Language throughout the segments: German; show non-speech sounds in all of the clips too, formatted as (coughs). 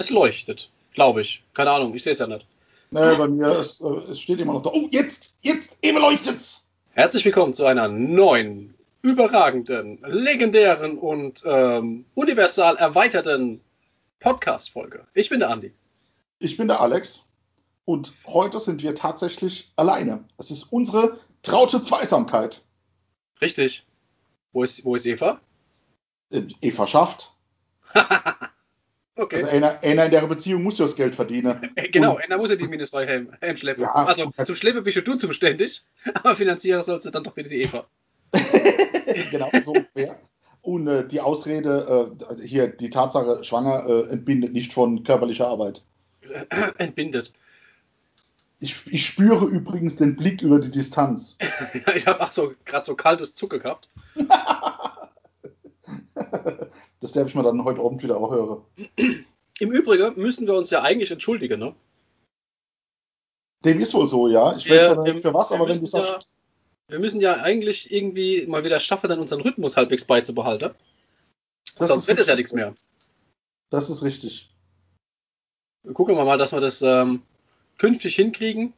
Es leuchtet, glaube ich. Keine Ahnung, ich sehe es ja nicht. Nee, bei mir ist, äh, es steht immer noch da. Oh, jetzt, jetzt, eben leuchtet's! Herzlich willkommen zu einer neuen, überragenden, legendären und ähm, universal erweiterten Podcast-Folge. Ich bin der Andi. Ich bin der Alex und heute sind wir tatsächlich alleine. Es ist unsere traute Zweisamkeit. Richtig. Wo ist, wo ist Eva? Äh, Eva schafft. (laughs) okay. Also einer, einer in der Beziehung muss ja das Geld verdienen. (laughs) Genau, Und, einer muss ja die minus 2 Helm, Helm schleppen. Ja. also zum Schleppen bist du zuständig, (laughs) aber finanzieren sollst du dann doch wieder die Eva. (laughs) genau, so ungefähr. Und äh, die Ausrede, äh, also hier die Tatsache, schwanger äh, entbindet nicht von körperlicher Arbeit. (clears throat) Entbindet. Ich, ich spüre übrigens den Blick über die Distanz. ich habe ach so gerade so kaltes Zucker gehabt. Das darf ich mir dann heute Abend wieder auch hören. (clears throat) Im Übrigen müssen wir uns ja eigentlich entschuldigen, ne? Dem ist wohl so, ja. Ich Wir- weiß wir- nicht für was, aber wenn du ja- sagst. Wir müssen ja eigentlich irgendwie mal wieder schaffen, dann unseren Rhythmus halbwegs beizubehalten. Das Sonst wird es ja nichts mehr. Das ist richtig. Gucken wir mal, dass wir das ähm, künftig hinkriegen.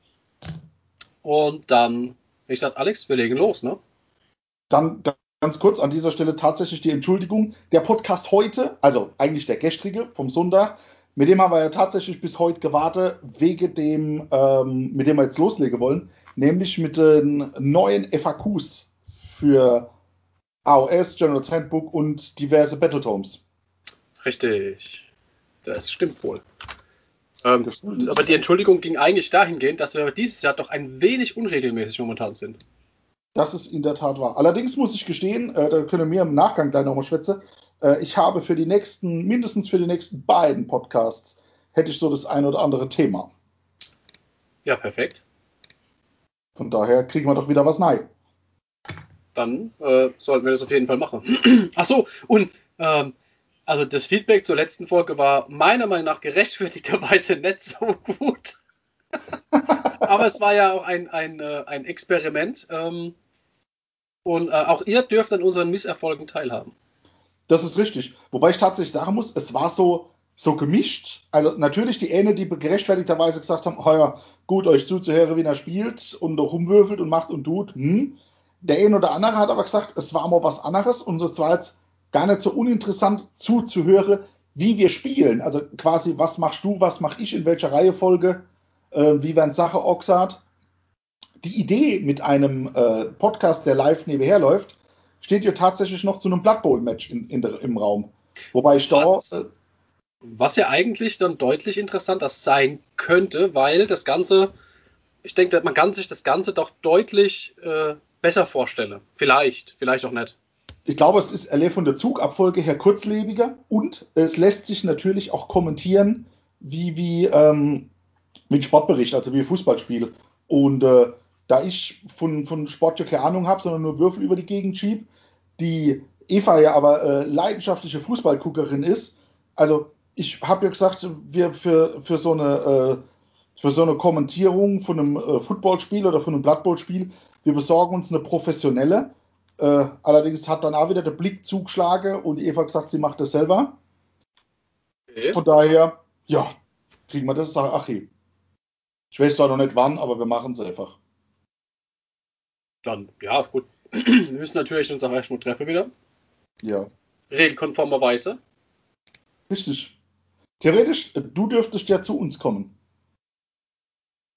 Und dann, ich sag, Alex, wir legen los, ne? Dann ganz kurz an dieser Stelle tatsächlich die Entschuldigung. Der Podcast heute, also eigentlich der gestrige vom Sonntag, mit dem haben wir ja tatsächlich bis heute gewartet, wegen dem, ähm, mit dem wir jetzt loslegen wollen, nämlich mit den neuen FAQs für AOS, General Handbook und diverse Battletomes. Richtig. Das stimmt wohl. Ähm, Das stimmt. aber die Entschuldigung ging eigentlich dahingehend, dass wir dieses Jahr doch ein wenig unregelmäßig momentan sind. Das ist in der Tat wahr. Allerdings muss ich gestehen, äh, da können wir im Nachgang gleich nochmal schwätzen, äh, ich habe für die nächsten, mindestens für die nächsten beiden Podcasts, hätte ich so das ein oder andere Thema. Ja, perfekt. Von daher kriegen wir doch wieder was rein. Dann äh, sollten wir das auf jeden Fall machen. (clears throat) Ach so, und ähm, also das Feedback zur letzten Folge war meiner Meinung nach gerechtfertigterweise nicht so gut. (laughs) Aber es war ja auch ein, ein, äh, ein Experiment. Ähm, und äh, auch ihr dürft an unseren Misserfolgen teilhaben. Das ist richtig. Wobei ich tatsächlich sagen muss, es war so, so gemischt. Also natürlich die eine, die gerechtfertigterweise gesagt haben, ja, gut, euch zuzuhören, wie er spielt und rumwürfelt und macht und tut. Hm. Der eine oder andere hat aber gesagt, es war mal was anderes und es war jetzt gar nicht so uninteressant zuzuhören, wie wir spielen. Also quasi, was machst du, was mache ich, in welcher Reihenfolge, äh, wie werden Sache Oxart. Die Idee mit einem äh, Podcast, der live nebenher läuft, steht ja tatsächlich noch zu einem Blood Bowl Match in, in der, im Raum. Wobei ich da, Was? äh, Was ja eigentlich dann deutlich interessanter sein könnte, weil das Ganze, ich denke, man kann sich das Ganze doch deutlich äh, besser vorstellen. Vielleicht, vielleicht auch nicht. ich glaube, es ist allein von der Zugabfolge her kurzlebiger und es lässt sich natürlich auch kommentieren, wie, wie, ähm, ein Sportbericht, also wie ein Fußballspiel. Und äh, da ich von, von Sport ja keine Ahnung habe, sondern nur Würfel über die Gegend schieb, die Eva ja aber äh, leidenschaftliche Fußballguckerin ist, also ich habe ja gesagt, wir für, für so eine äh, für so eine Kommentierung von einem äh, Footballspiel oder von einem Blood Bowl Spiel, wir besorgen uns eine professionelle. Äh, allerdings hat dann auch wieder der Blick zugeschlagen und Eva gesagt, sie macht das selber. Okay. Von daher, ja, kriegen wir das ach hey. Ich weiß zwar noch nicht wann, aber wir machen es einfach. Dann, ja, gut. (clears throat) Wir müssen natürlich uns auch erstmal treffen wieder. Ja, Regelkonformerweise. richtig. Theoretisch, äh, du dürftest ja zu uns kommen.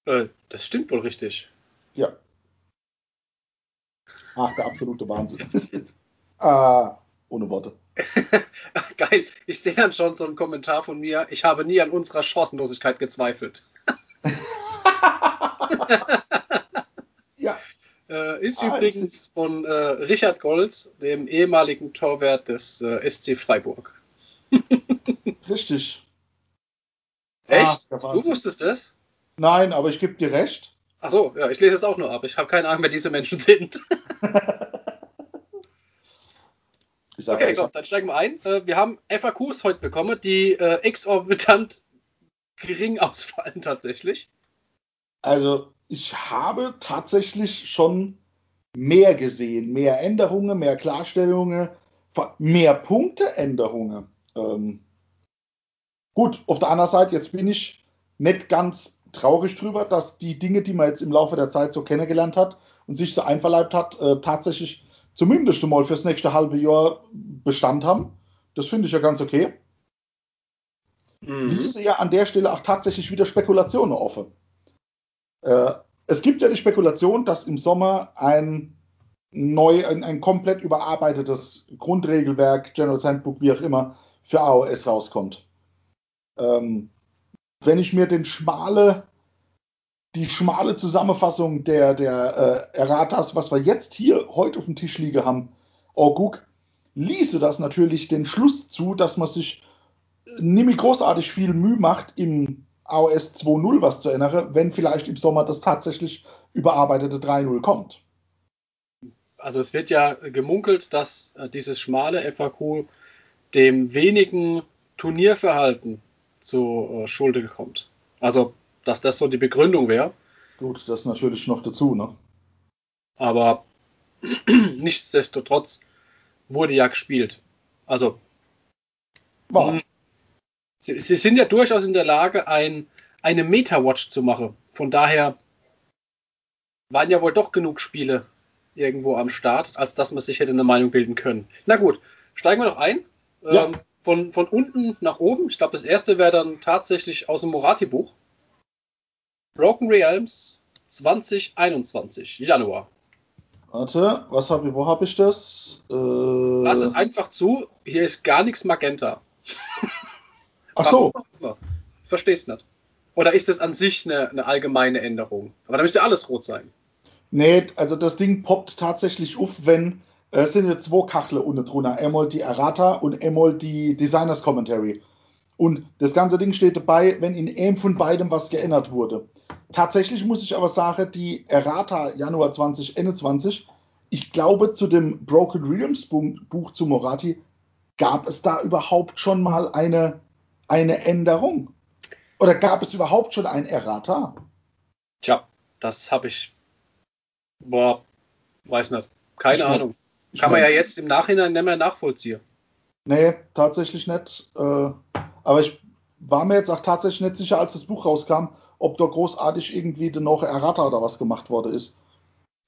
Äh, das stimmt wohl richtig. Ja. Ach, der absolute Wahnsinn. ah, (laughs) ohne Worte. (laughs) Geil. Ich sehe dann schon so einen Kommentar von mir. Ich habe nie an unserer Chancenlosigkeit gezweifelt. (laughs) Äh, ist Ah, übrigens von äh, Richard Golz, dem ehemaligen Torwart des äh, SC Freiburg. (laughs) richtig. Echt? Ah, du wusstest das? Nein, aber ich gebe dir recht. Ach so, ja, ich lese es auch nur ab. Ich habe keine Ahnung, wer diese Menschen sind. (laughs) Okay, komm, dann steigen wir ein. Äh, wir haben FAQs heute bekommen, die äh, exorbitant gering (laughs) ausfallen tatsächlich. Also ich habe tatsächlich schon mehr gesehen, mehr Änderungen, mehr Klarstellungen, mehr Punkteänderungen. Ähm, Gut, auf der anderen Seite, jetzt bin ich nicht ganz traurig drüber, dass die Dinge, die man jetzt im Laufe der Zeit so kennengelernt hat und sich so einverleibt hat, äh, tatsächlich zumindest einmal fürs nächste halbe Jahr Bestand haben. Das finde ich ja ganz okay. Mhm. Ließe ja an der Stelle auch tatsächlich wieder Spekulationen offen. Äh, es gibt ja die Spekulation, dass im Sommer ein neu, ein, ein komplett überarbeitetes Grundregelwerk, General Handbook, wie auch immer, für AOS rauskommt. Ähm, wenn ich mir den schmale, die schmale Zusammenfassung der, der äh, Erratas, was wir jetzt hier heute auf dem Tisch liegen haben, Orguk, ließe das natürlich den Schluss zu, dass man sich nämlich großartig viel Mühe macht, im AOS 2.0 was zu ändern, wenn vielleicht im Sommer das tatsächlich überarbeitete 3.0 kommt. Also es wird ja gemunkelt, dass äh, dieses schmale FAQ dem wenigen Turnierverhalten zu äh, Schulde kommt. Also, dass das so die Begründung wäre. Gut, das natürlich noch dazu, ne? Aber (clears throat) nichtsdestotrotz wurde ja gespielt. Also, wow. Sie, sie, sind ja durchaus in der Lage, ein, eine Meta-Watch zu machen. Von daher waren ja wohl doch genug Spiele irgendwo am Start, als dass man sich hätte eine Meinung bilden können. Na gut, steigen wir noch ein. Ja. Ähm, von, von unten nach oben. Ich glaube, das erste wäre dann tatsächlich aus dem Morati-Buch. Broken Realms 2021, Januar. Warte, was hab ich, wo habe ich das? Äh, Lass es einfach zu, hier ist gar nichts Magenta. Ach so. Ich verstehe es nicht. Oder ist das an sich eine, eine allgemeine Änderung? Aber da müsste alles rot sein. Nee, also das Ding poppt tatsächlich auf, wenn es sind jetzt zwei Kachle unten drunter. Einmal die Errata und einmal die Designers Commentary. Und das ganze Ding steht dabei, wenn in einem von beidem was geändert wurde. Tatsächlich muss ich aber sagen, die Errata Januar 2021, ich glaube, zu dem Broken Realms Buch zu Morati gab es da überhaupt schon mal eine, eine Änderung? Oder gab es überhaupt schon ein Errata? Tja, das habe ich. Boah, weiß nicht. Keine ich Ahnung. Kann man ja jetzt im Nachhinein nicht mehr nachvollziehen. Nee, tatsächlich nicht. Äh, aber ich war mir jetzt auch tatsächlich nicht sicher, als das Buch rauskam, ob da großartig irgendwie noch Errata oder was gemacht worden ist.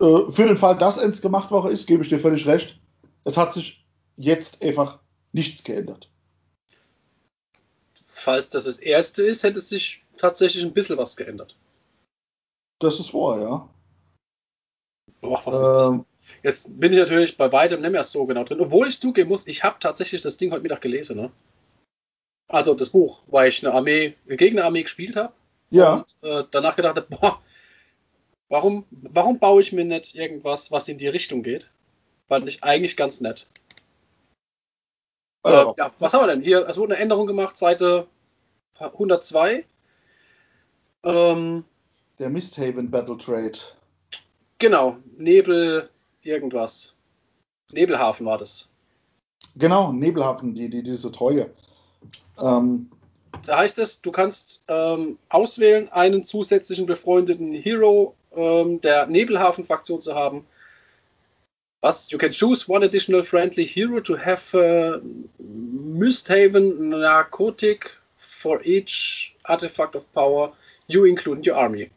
Äh, für den Fall, dass eins gemacht worden ist, gebe ich dir völlig recht. Es hat sich jetzt einfach nichts geändert. Falls das das erste ist, hätte sich tatsächlich ein bisschen was geändert. Das ist wahr, ja. Boah, was ähm, ist das? Jetzt bin ich natürlich bei weitem nicht mehr so genau drin, obwohl ich zugeben muss, ich habe tatsächlich das Ding heute Mittag gelesen. Ne? Also das Buch, weil ich eine Armee, eine Gegnerarmee gespielt habe. Ja. Und äh, danach gedacht habe, boah, warum, warum baue ich mir nicht irgendwas, was in die Richtung geht? Fand ich eigentlich ganz nett. Äh, ja, was haben wir denn? Hier, es wurde eine Änderung gemacht, Seite 102. Ähm, Der Misthaven Battle Trade. Genau, Nebel, irgendwas. Nebelhafen war das. Genau, Nebelhafen, die, die, diese Treue. Ähm, da heißt es, du kannst ähm, auswählen, einen zusätzlichen befreundeten Hero ähm, der Nebelhafen-Fraktion zu haben. Was? You can choose one additional friendly hero to have uh, Misthaven Narcotic for each artifact of power you include in your army.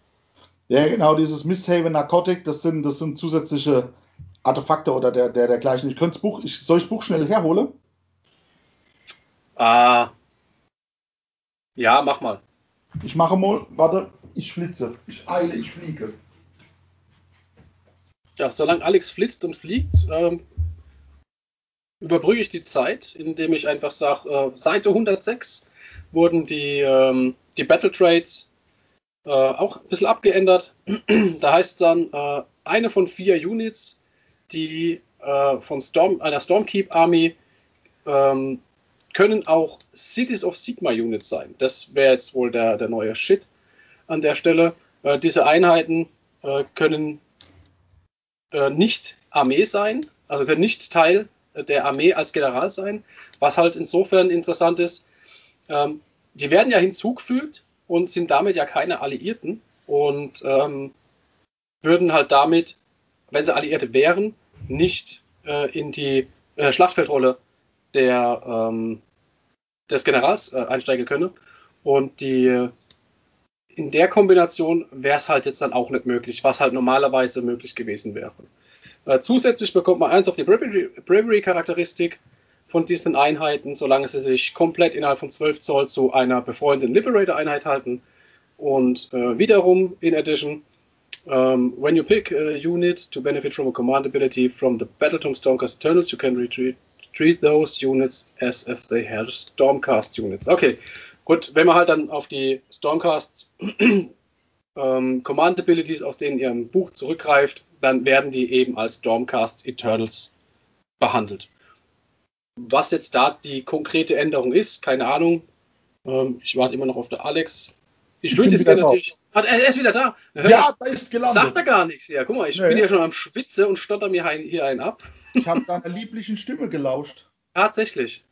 Ja, genau, dieses Misthaven Narcotic, das sind, das sind zusätzliche Artefakte oder der, der, dergleichen. Ich könnte das Buch, ich, soll ich das Buch schnell herholen? Ah. Ja, mach mal. Ich mache mal, warte, ich flitze. Ich eile, ich fliege. Ja, solange Alex flitzt und fliegt, ähm, überbrücke ich die Zeit, indem ich einfach sage, äh, Seite 106 wurden die, ähm, die Battle Trades äh, auch ein bisschen abgeändert. (clears throat) da heißt es dann, äh, eine von vier Units die äh, von Storm, einer Stormkeep Army ähm, können auch Cities of Sigma Units sein. Das wäre jetzt wohl der, der neue Shit an der Stelle. Äh, diese Einheiten äh, können äh, nicht Armee sein, also können nicht Teil der Armee als General sein, was halt insofern interessant ist. Ähm, die werden ja hinzugefügt und sind damit ja keine Alliierten und ähm, würden halt damit wenn sie Alliierte wären, nicht äh, in die äh, Schlachtfeldrolle der, ähm, des Generals äh, einsteigen könne. Und die in der Kombination wäre es halt jetzt dann auch nicht möglich, was halt normalerweise möglich gewesen wäre. Äh, zusätzlich bekommt man eins auf die Bravery-Charakteristik von diesen Einheiten, solange sie sich komplett innerhalb von 12 Zoll zu einer befreundeten Liberator-Einheit halten. Und äh, wiederum in Addition, um, ähm, when you pick a unit to benefit from a command ability from the Battletome Stormcast Eternals, you can retreat, treat those units as if they had Stormcast units. Okay, gut, wenn man halt dann auf die Stormcast (clears throat) ähm, Command Abilities aus denen ihrem Buch zurückgreift, dann werden die eben als Stormcast Eternals behandelt. Was jetzt da die konkrete Änderung ist, keine Ahnung. Ähm, ich warte immer noch auf der Alex. Ich, ich würde jetzt gerne natürlich. Ah, er ist wieder da. Ja, da ist gelandet. Sagt er gar nichts. Ja, guck mal, ich nee. bin ja schon am Schwitze und stotter mir hier einen ab. Ich habe deiner lieblichen Stimme gelauscht. (laughs) Tatsächlich.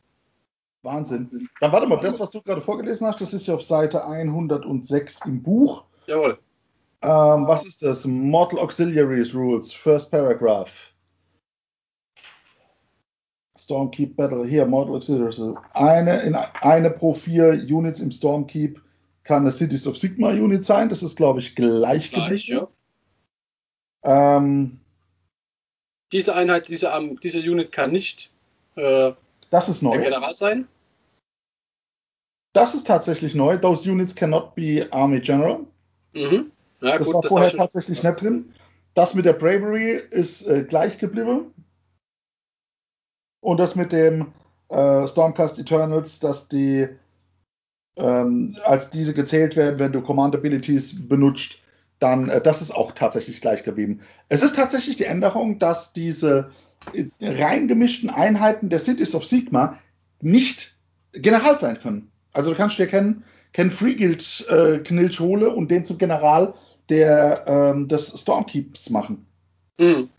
Wahnsinn. Dann warte mal, das, was du gerade vorgelesen hast, das ist ja auf Seite 106 im Buch. Jawohl. Ähm, was ist das? Mortal Auxiliaries Rules, First Paragraph. Stormkeep Battle. Hier, Mortal Auxiliaries. Eine, in, eine pro vier Units im Stormkeep kann eine Cities of Sigma Unit sein. Das ist, glaube ich, gleich, gleich ja. ähm, diese Einheit, diese, um, diese Unit kann nicht äh, das ist neu. der General sein. Das ist tatsächlich neu. Those units cannot be Army General. Mhm. Ja, das gut, war das vorher tatsächlich nicht drin. Das mit der Bravery ist äh, gleich geblieben. Und das mit dem äh, Stormcast Eternals, dass die ähm, als diese gezählt werden, wenn du Command Abilities benutzt, dann äh, das ist auch tatsächlich gleich geblieben. Es ist tatsächlich die Änderung, dass diese reingemischten Einheiten der Cities of Sigma nicht General sein können. Also du kannst dir kennen, Ken Freeguild äh, Knilch hole und den zum General der ähm, des Stormkeeps machen. Mhm.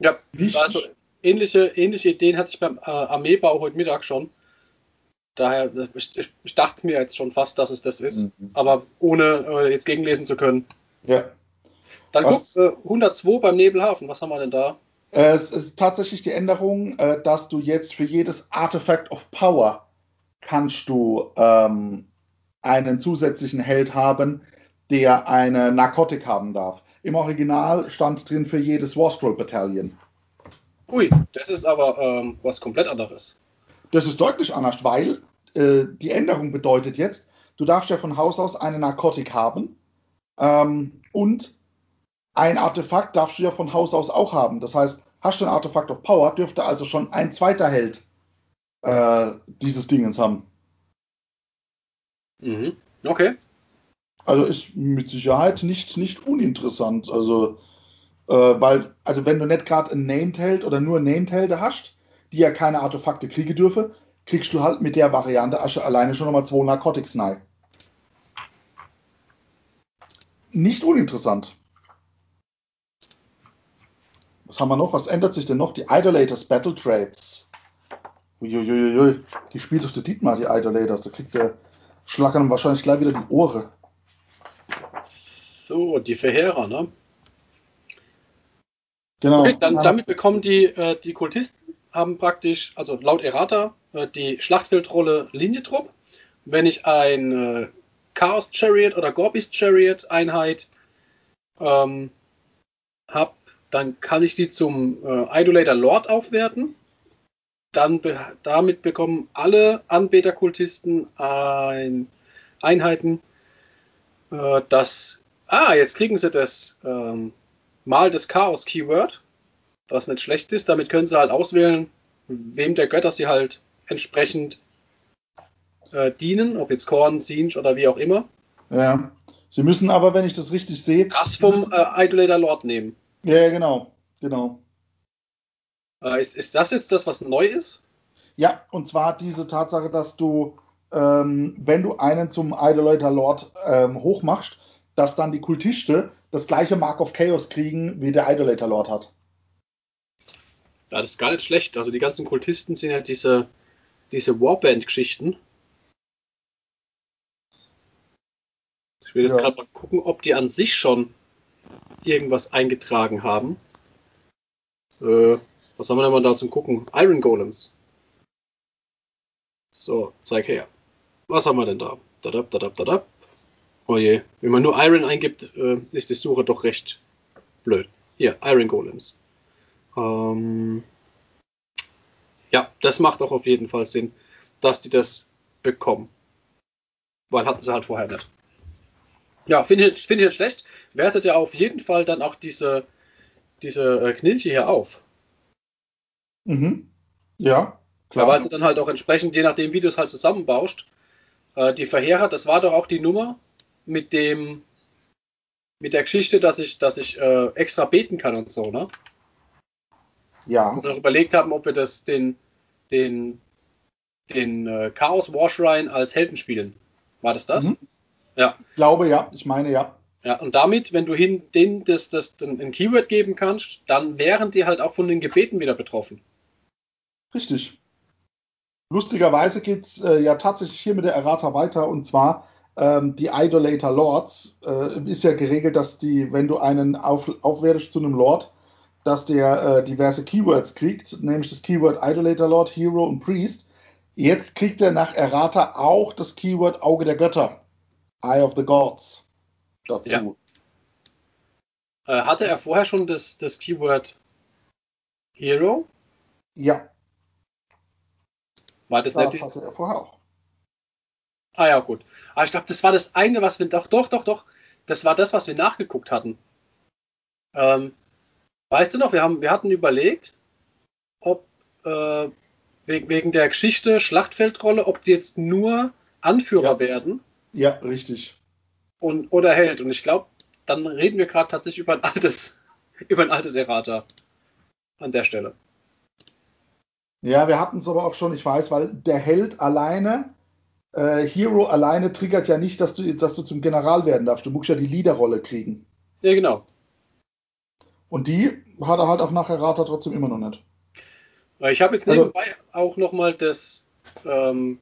Ja, Nicht, also ähnliche, ähnliche Ideen hatte ich beim äh, Armeebau heute Mittag schon. Daher, ich, ich, dachte mir jetzt schon fast, dass es das ist, mhm. aber ohne äh, jetzt gegenlesen zu können. Ja. Dann was, guck, äh, 102 beim Nebelhafen, was haben wir denn da? Es ist tatsächlich die Änderung, äh, dass du jetzt für jedes Artifact of Power kannst du ähm, einen zusätzlichen Held haben, der eine Narkotik haben darf. Im Original stand drin für jedes Warscroll Battalion. Ui, das ist aber ähm, was komplett anderes. Das ist deutlich anders, weil äh, die Änderung bedeutet jetzt, du darfst ja von Haus aus eine Narkotik haben ähm, und ein Artefakt darfst du ja von Haus aus auch haben. Das heißt, hast du ein Artefakt of Power, dürfte also schon ein zweiter Held äh, dieses Dingens haben. Mhm. Okay. Also ist mit Sicherheit nicht, nicht uninteressant. Also, äh, weil, also wenn du nicht gerade ein Named-Held oder nur Named-Helden hast, die ja keine Artefakte kriegen dürfen, kriegst du halt mit der Variante Asche alleine schon nochmal zwei Narcotics rein. Nicht uninteressant. Was haben wir noch? Was ändert sich denn noch? Die Idolators Battle Trades. Uiuiuiui. Die spielt doch der Dietmar, die Idolators. Da kriegt der Schlackern wahrscheinlich gleich wieder die Ohren. So, die Verheerer, ne? Genau. Okay, dann, damit bekommen die, äh, die Kultisten, haben praktisch, also laut Errata, äh, die Schlachtfeldrolle Linientrupp. Wenn ich ein äh, Chaos Chariot oder Gorbis Chariot Einheit ähm, habe, dann kann ich die zum äh, Idolator Lord aufwerten. Dann be damit bekommen alle Anbeterkultisten ein Einheiten, äh, das Ah, jetzt kriegen sie das ähm, Mal des Chaos Keyword, was nicht schlecht ist. Damit können sie halt auswählen, wem der Götter sie halt entsprechend äh, dienen, ob jetzt Korn, Sinj oder wie auch immer. Ja. Sie müssen aber, wenn ich das richtig sehe. Das vom äh, Idolator Lord nehmen. Ja, genau. Genau. Äh, ist, ist das jetzt das, was neu ist? Ja, und zwar diese Tatsache, dass du, ähm, wenn du einen zum Idolator Lord ähm, hochmachst, dass dann die Kultiste das gleiche Mark of Chaos kriegen, wie der Idolator Lord hat. Ja, das ist gar nicht schlecht. Also die ganzen Kultisten sind ja diese, diese Warband-Geschichten. Ich will jetzt ja. gerade mal gucken, ob die an sich schon irgendwas eingetragen haben. Äh, was haben wir denn mal da zum Gucken? Iron Golems. So, zeig her. Was haben wir denn da? Dadab, dadab, dadab. Oh je, wenn man nur Iron eingibt, äh, ist die Suche doch recht blöd. Hier, Iron Golems. Ähm, ja, das macht auch auf jeden Fall Sinn, dass die das bekommen. Weil hatten sie halt vorher nicht. Ja, finde ich, find ich nicht schlecht. Wertet ja auf jeden Fall dann auch diese, diese äh, Knilche hier auf. Mhm. Ja, klar. Ja, weil sie dann halt auch entsprechend, je nachdem, wie du es halt zusammenbaust, äh, die Verheerer, das war doch auch die Nummer mit dem, mit der Geschichte, dass ich, dass ich äh, extra beten kann und so, ne? Ja. Wo wir überlegt haben, ob wir das den, den, den äh, Chaos War Shrine als Helden spielen. War das das? Mhm. Ja. Ich glaube ja, ich meine ja. Ja, und damit, wenn du hin denen das, das, ein Keyword geben kannst, dann wären die halt auch von den Gebeten wieder betroffen. Richtig. Lustigerweise geht es äh, ja tatsächlich hier mit der Errata weiter und zwar ähm, die Idolator Lords äh, ist ja geregelt, dass die, wenn du einen auf, aufwertest zu einem Lord, dass der äh, diverse Keywords kriegt, nämlich das Keyword Idolator Lord, Hero und Priest. Jetzt kriegt er nach Errata auch das Keyword Auge der Götter, Eye of the Gods dazu. Ja. Äh, hatte er vorher schon das, das Keyword Hero? Ja. War das, das nicht? hatte er vorher auch. Ah ja, gut. Aber ich glaube, das war das eine, was wir doch, doch, doch, doch. Das war das, was wir nachgeguckt hatten. Ähm, weißt du noch, wir, haben, wir hatten überlegt, ob äh, wegen der Geschichte Schlachtfeldrolle, ob die jetzt nur Anführer ja. werden. Ja, richtig. Und, oder Held. Und ich glaube, dann reden wir gerade tatsächlich über ein altes, (laughs) über ein altes Errata an der Stelle. Ja, wir hatten es aber auch schon, ich weiß, weil der Held alleine, äh, Hero alleine triggert ja nicht, dass du, dass du zum General werden darfst. Du musst ja die Leaderrolle kriegen. Ja, genau. Und die hat er halt auch nach Errata trotzdem immer noch nicht. Ich habe jetzt also nebenbei also, auch nochmal das ähm,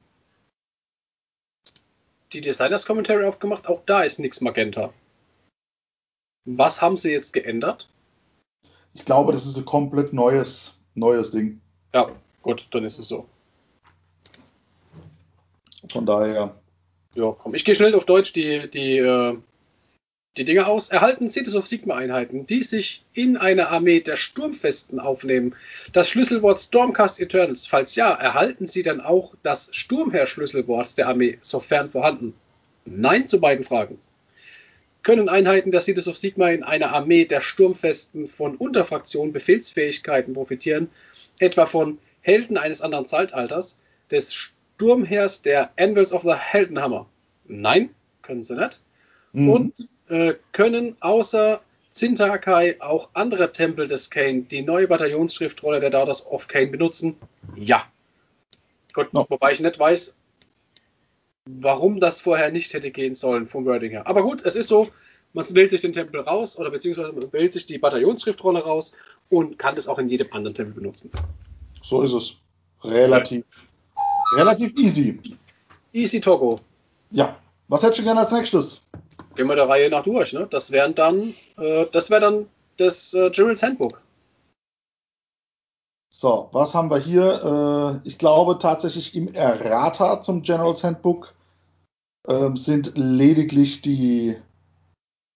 die Designers Commentary aufgemacht. Auch da ist nichts Magenta. Was haben sie jetzt geändert? Ich glaube, das ist ein komplett neues, neues Ding. Ja, Gut, dann ist es so. Von daher. Ja, komm. Ich gehe schnell auf Deutsch die, die, äh, die Dinge aus. Erhalten Cities of Sigma-Einheiten, die sich in eine Armee der Sturmfesten aufnehmen. Das Schlüsselwort Stormcast Eternals. Falls ja, erhalten sie dann auch das Sturmherr-Schlüsselwort der Armee, sofern vorhanden. Nein zu beiden Fragen. Können Einheiten der Cities of Sigma in einer Armee der Sturmfesten von Unterfraktionen Befehlsfähigkeiten profitieren, etwa von Helden eines anderen Zeitalters, des Sturmheers der Anvils of the Heldenhammer? Nein, können sie nicht. Mhm. Und äh, können außer Zintakai auch andere Tempel des Kane die neue Bataillonsschriftrolle der Daughters of Kane benutzen? Ja. Gut, no. wobei ich nicht weiß, warum das vorher nicht hätte gehen sollen vom Wording her. Aber gut, es ist so, man wählt sich den Tempel raus oder beziehungsweise man wählt sich die Bataillonsschriftrolle raus und kann das auch in jedem anderen Tempel benutzen. So ist es. Relativ, ja. relativ easy. Easy Togo. Ja. Was hättest du gerne als nächstes? Gehen wir der Reihe nach durch, ne? Das wären dann, äh, das wäre dann das äh, Gerald's Handbook. So, was haben wir hier? Äh, ich glaube tatsächlich im Errata zum General's Handbook äh, sind lediglich die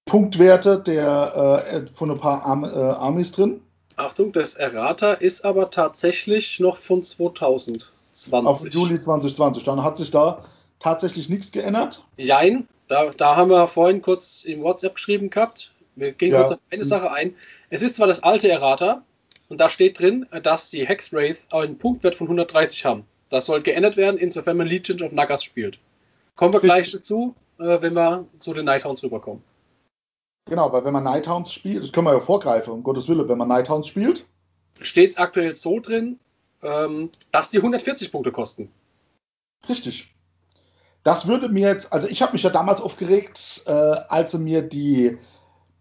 Punktwerte der, äh, von ein paar Arm, äh, Armies drin. Achtung, das Errata ist aber tatsächlich noch von 2020. Auf Juli 2020. Dann hat sich da tatsächlich nichts geändert? Jein, da, da haben wir vorhin kurz im WhatsApp geschrieben gehabt. Wir gehen ja. kurz auf eine Sache ein. Es ist zwar das alte Errata und da steht drin, dass die Hexwraith einen Punktwert von 130 haben. Das soll geändert werden, insofern man Legion of Nagas spielt. Kommen wir gleich dazu, äh, wenn wir zu den Nighthounds rüberkommen. Genau, weil wenn man Nighthounds spielt, das können wir ja vorgreifen, um Gottes Willen, wenn man Nighthounds spielt. Steht es aktuell so drin, ähm, dass die 140 Punkte kosten. Richtig. Das würde mir jetzt, also ich habe mich ja damals aufgeregt, äh, als sie mir die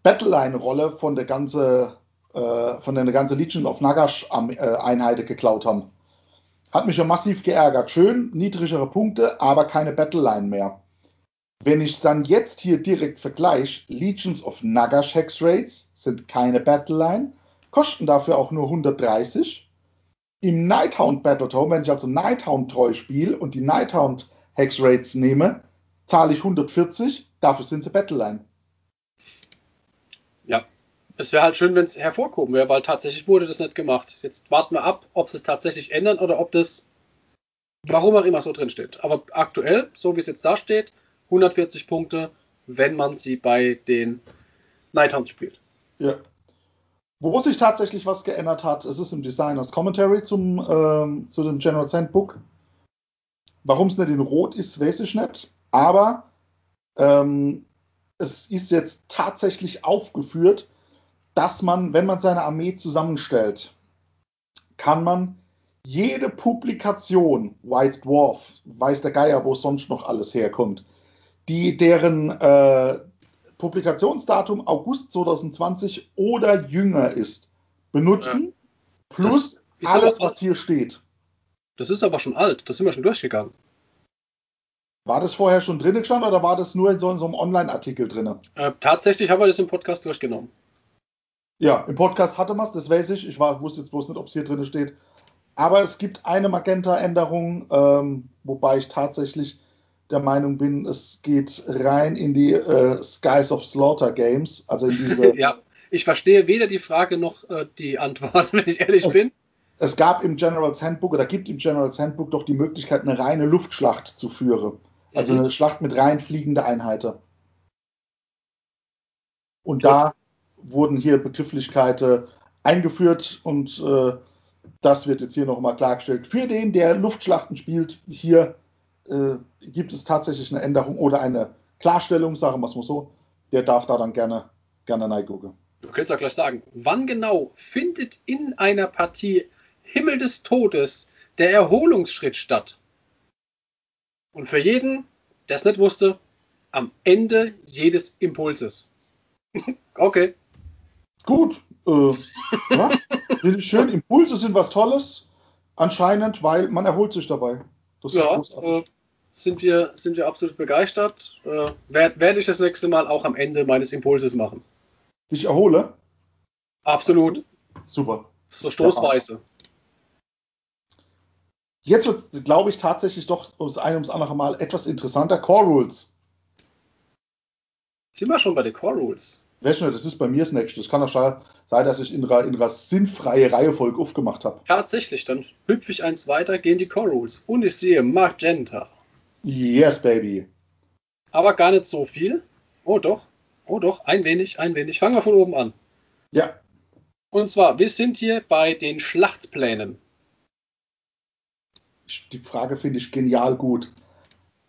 Battleline-Rolle von der ganze, äh, von der ganze Legion of Nagash äh, geklaut haben. Hat mich ja massiv geärgert. Schön, niedrigere Punkte, aber keine Battleline mehr. Wenn ich dann jetzt hier direkt vergleiche, Legions of Nagash Hex Rates sind keine Battleline, kosten dafür auch nur 130. Im Nighthound Battletome, wenn ich also Nighthound treu spiele und die Nighthound Hex Rates nehme, zahle ich 140, dafür sind sie Battleline. Ja, es wäre halt schön, wenn es hervorkommen wäre, weil tatsächlich wurde das nicht gemacht. Jetzt warten wir ab, ob sie es tatsächlich ändern oder ob das, warum auch immer so drin steht. Aber aktuell, so wie es jetzt da steht, 140 Punkte, wenn man sie bei den Nighthounds spielt. Ja. Wo sich tatsächlich was geändert hat, ist es im Designers Commentary zum, ähm, zu dem General Handbook. Warum es nicht in Rot ist, weiß ich nicht. Aber ähm, es ist jetzt tatsächlich aufgeführt, dass man, wenn man seine Armee zusammenstellt, kann man jede Publikation, White Dwarf, weiß der Geier, wo sonst noch alles herkommt, die deren äh, Publikationsdatum August 2020 oder jünger ist, benutzen, plus alles, was hier steht. Das ist aber schon alt, das sind wir schon durchgegangen. War das vorher schon drin gestanden oder war das nur in so, so einem Online-Artikel drin? Äh, tatsächlich haben wir das im Podcast durchgenommen. Ja, im Podcast hatte man es, das weiß ich. Ich war, wusste jetzt bloß nicht, ob es hier drin steht. Aber es gibt eine Magenta-Änderung, ähm, wobei ich tatsächlich der Meinung bin, es geht rein in die äh, Skies of Slaughter Games, also in diese. (laughs) ja, ich verstehe weder die Frage noch äh, die Antwort, (laughs) wenn ich ehrlich es, bin. Es gab im General's Handbook oder gibt im General's Handbook doch die Möglichkeit, eine reine Luftschlacht zu führen. Also eine Schlacht mit rein fliegender Einheiten. Und da wurden hier Begrifflichkeiten eingeführt und äh, das wird jetzt hier nochmal klargestellt. Für den, der Luftschlachten spielt, hier äh, gibt es tatsächlich eine Änderung oder eine Klarstellung, sagen wir es mal so. Der darf da dann gerne, gerne reingucken. Du könntest auch gleich sagen, wann genau findet in einer Partie Himmel des Todes der Erholungsschritt statt? Und für jeden, der es nicht wusste, am Ende jedes Impulses. (laughs) okay. Gut. Äh, (laughs) ja, schön. Impulse sind was Tolles. Anscheinend, weil man erholt sich dabei. Das ja, äh, sind, wir, sind wir absolut begeistert. Äh, Werde werd ich das nächste Mal auch am Ende meines Impulses machen. Ich erhole? Absolut. Super. So stoßweise. Jetzt wird, glaube ich, tatsächlich doch ums ein ums andere Mal etwas interessanter. Core Rules. Sind wir schon bei den Core Rules? Weißt du, das ist bei mir das nächste. Das kann auch sein, dass ich in einer, in einer sinnfreie Reihefolge aufgemacht habe. Tatsächlich, dann hüpfe ich eins weiter, gehen die Core Rules. Und ich sehe Magenta. Yes, baby. Aber gar nicht so viel. Oh doch. Oh doch, ein wenig, ein wenig. Fangen wir von oben an. Ja. Und zwar, wir sind hier bei den Schlachtplänen die Frage finde ich genial gut.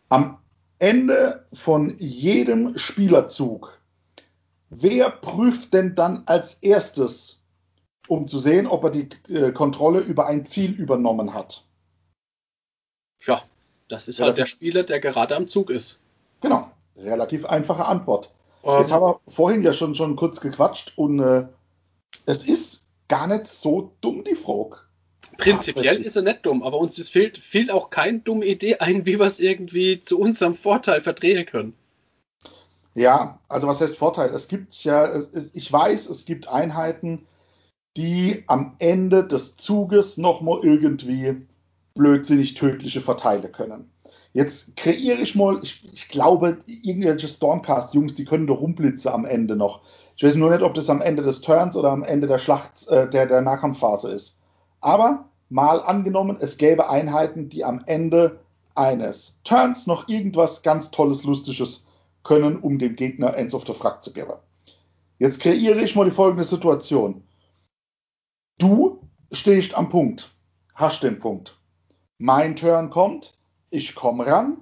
Am Ende von jedem Spielerzug, wer prüft denn dann als erstes, um zu sehen, ob er die äh, Kontrolle über ein Ziel übernommen hat? Ja, das ist halt der Spieler, der gerade am Zug ist. Genau, relativ einfache Antwort. Um, Jetzt haben wir vorhin ja schon, schon kurz gequatscht und äh, es ist gar nicht so dumm, die Frage. Prinzipiell ist er nicht dumm, aber uns fehlt, fehlt auch keine dumme Idee ein, wie wir es irgendwie zu unserem Vorteil verdrehen können. Ja, also was heißt Vorteil? Es gibt ja, ich weiß, es gibt Einheiten, die am Ende des Zuges nochmal irgendwie blödsinnig tödliche verteilen können. Jetzt kreiere ich mal, ich, ich glaube, irgendwelche Stormcast-Jungs, die können doch rumblitze am Ende noch. Ich weiß nur nicht, ob das am Ende des Turns oder am Ende der Schlacht, äh, der, der Nahkampfphase ist. Aber mal angenommen, es gäbe Einheiten, die am Ende eines Turns noch irgendwas ganz Tolles, Lustiges können, um dem Gegner Ends of the Frag zu geben. Jetzt kreiere ich mal die folgende Situation. Du stehst am Punkt, hast den Punkt. Mein Turn kommt, ich komme ran,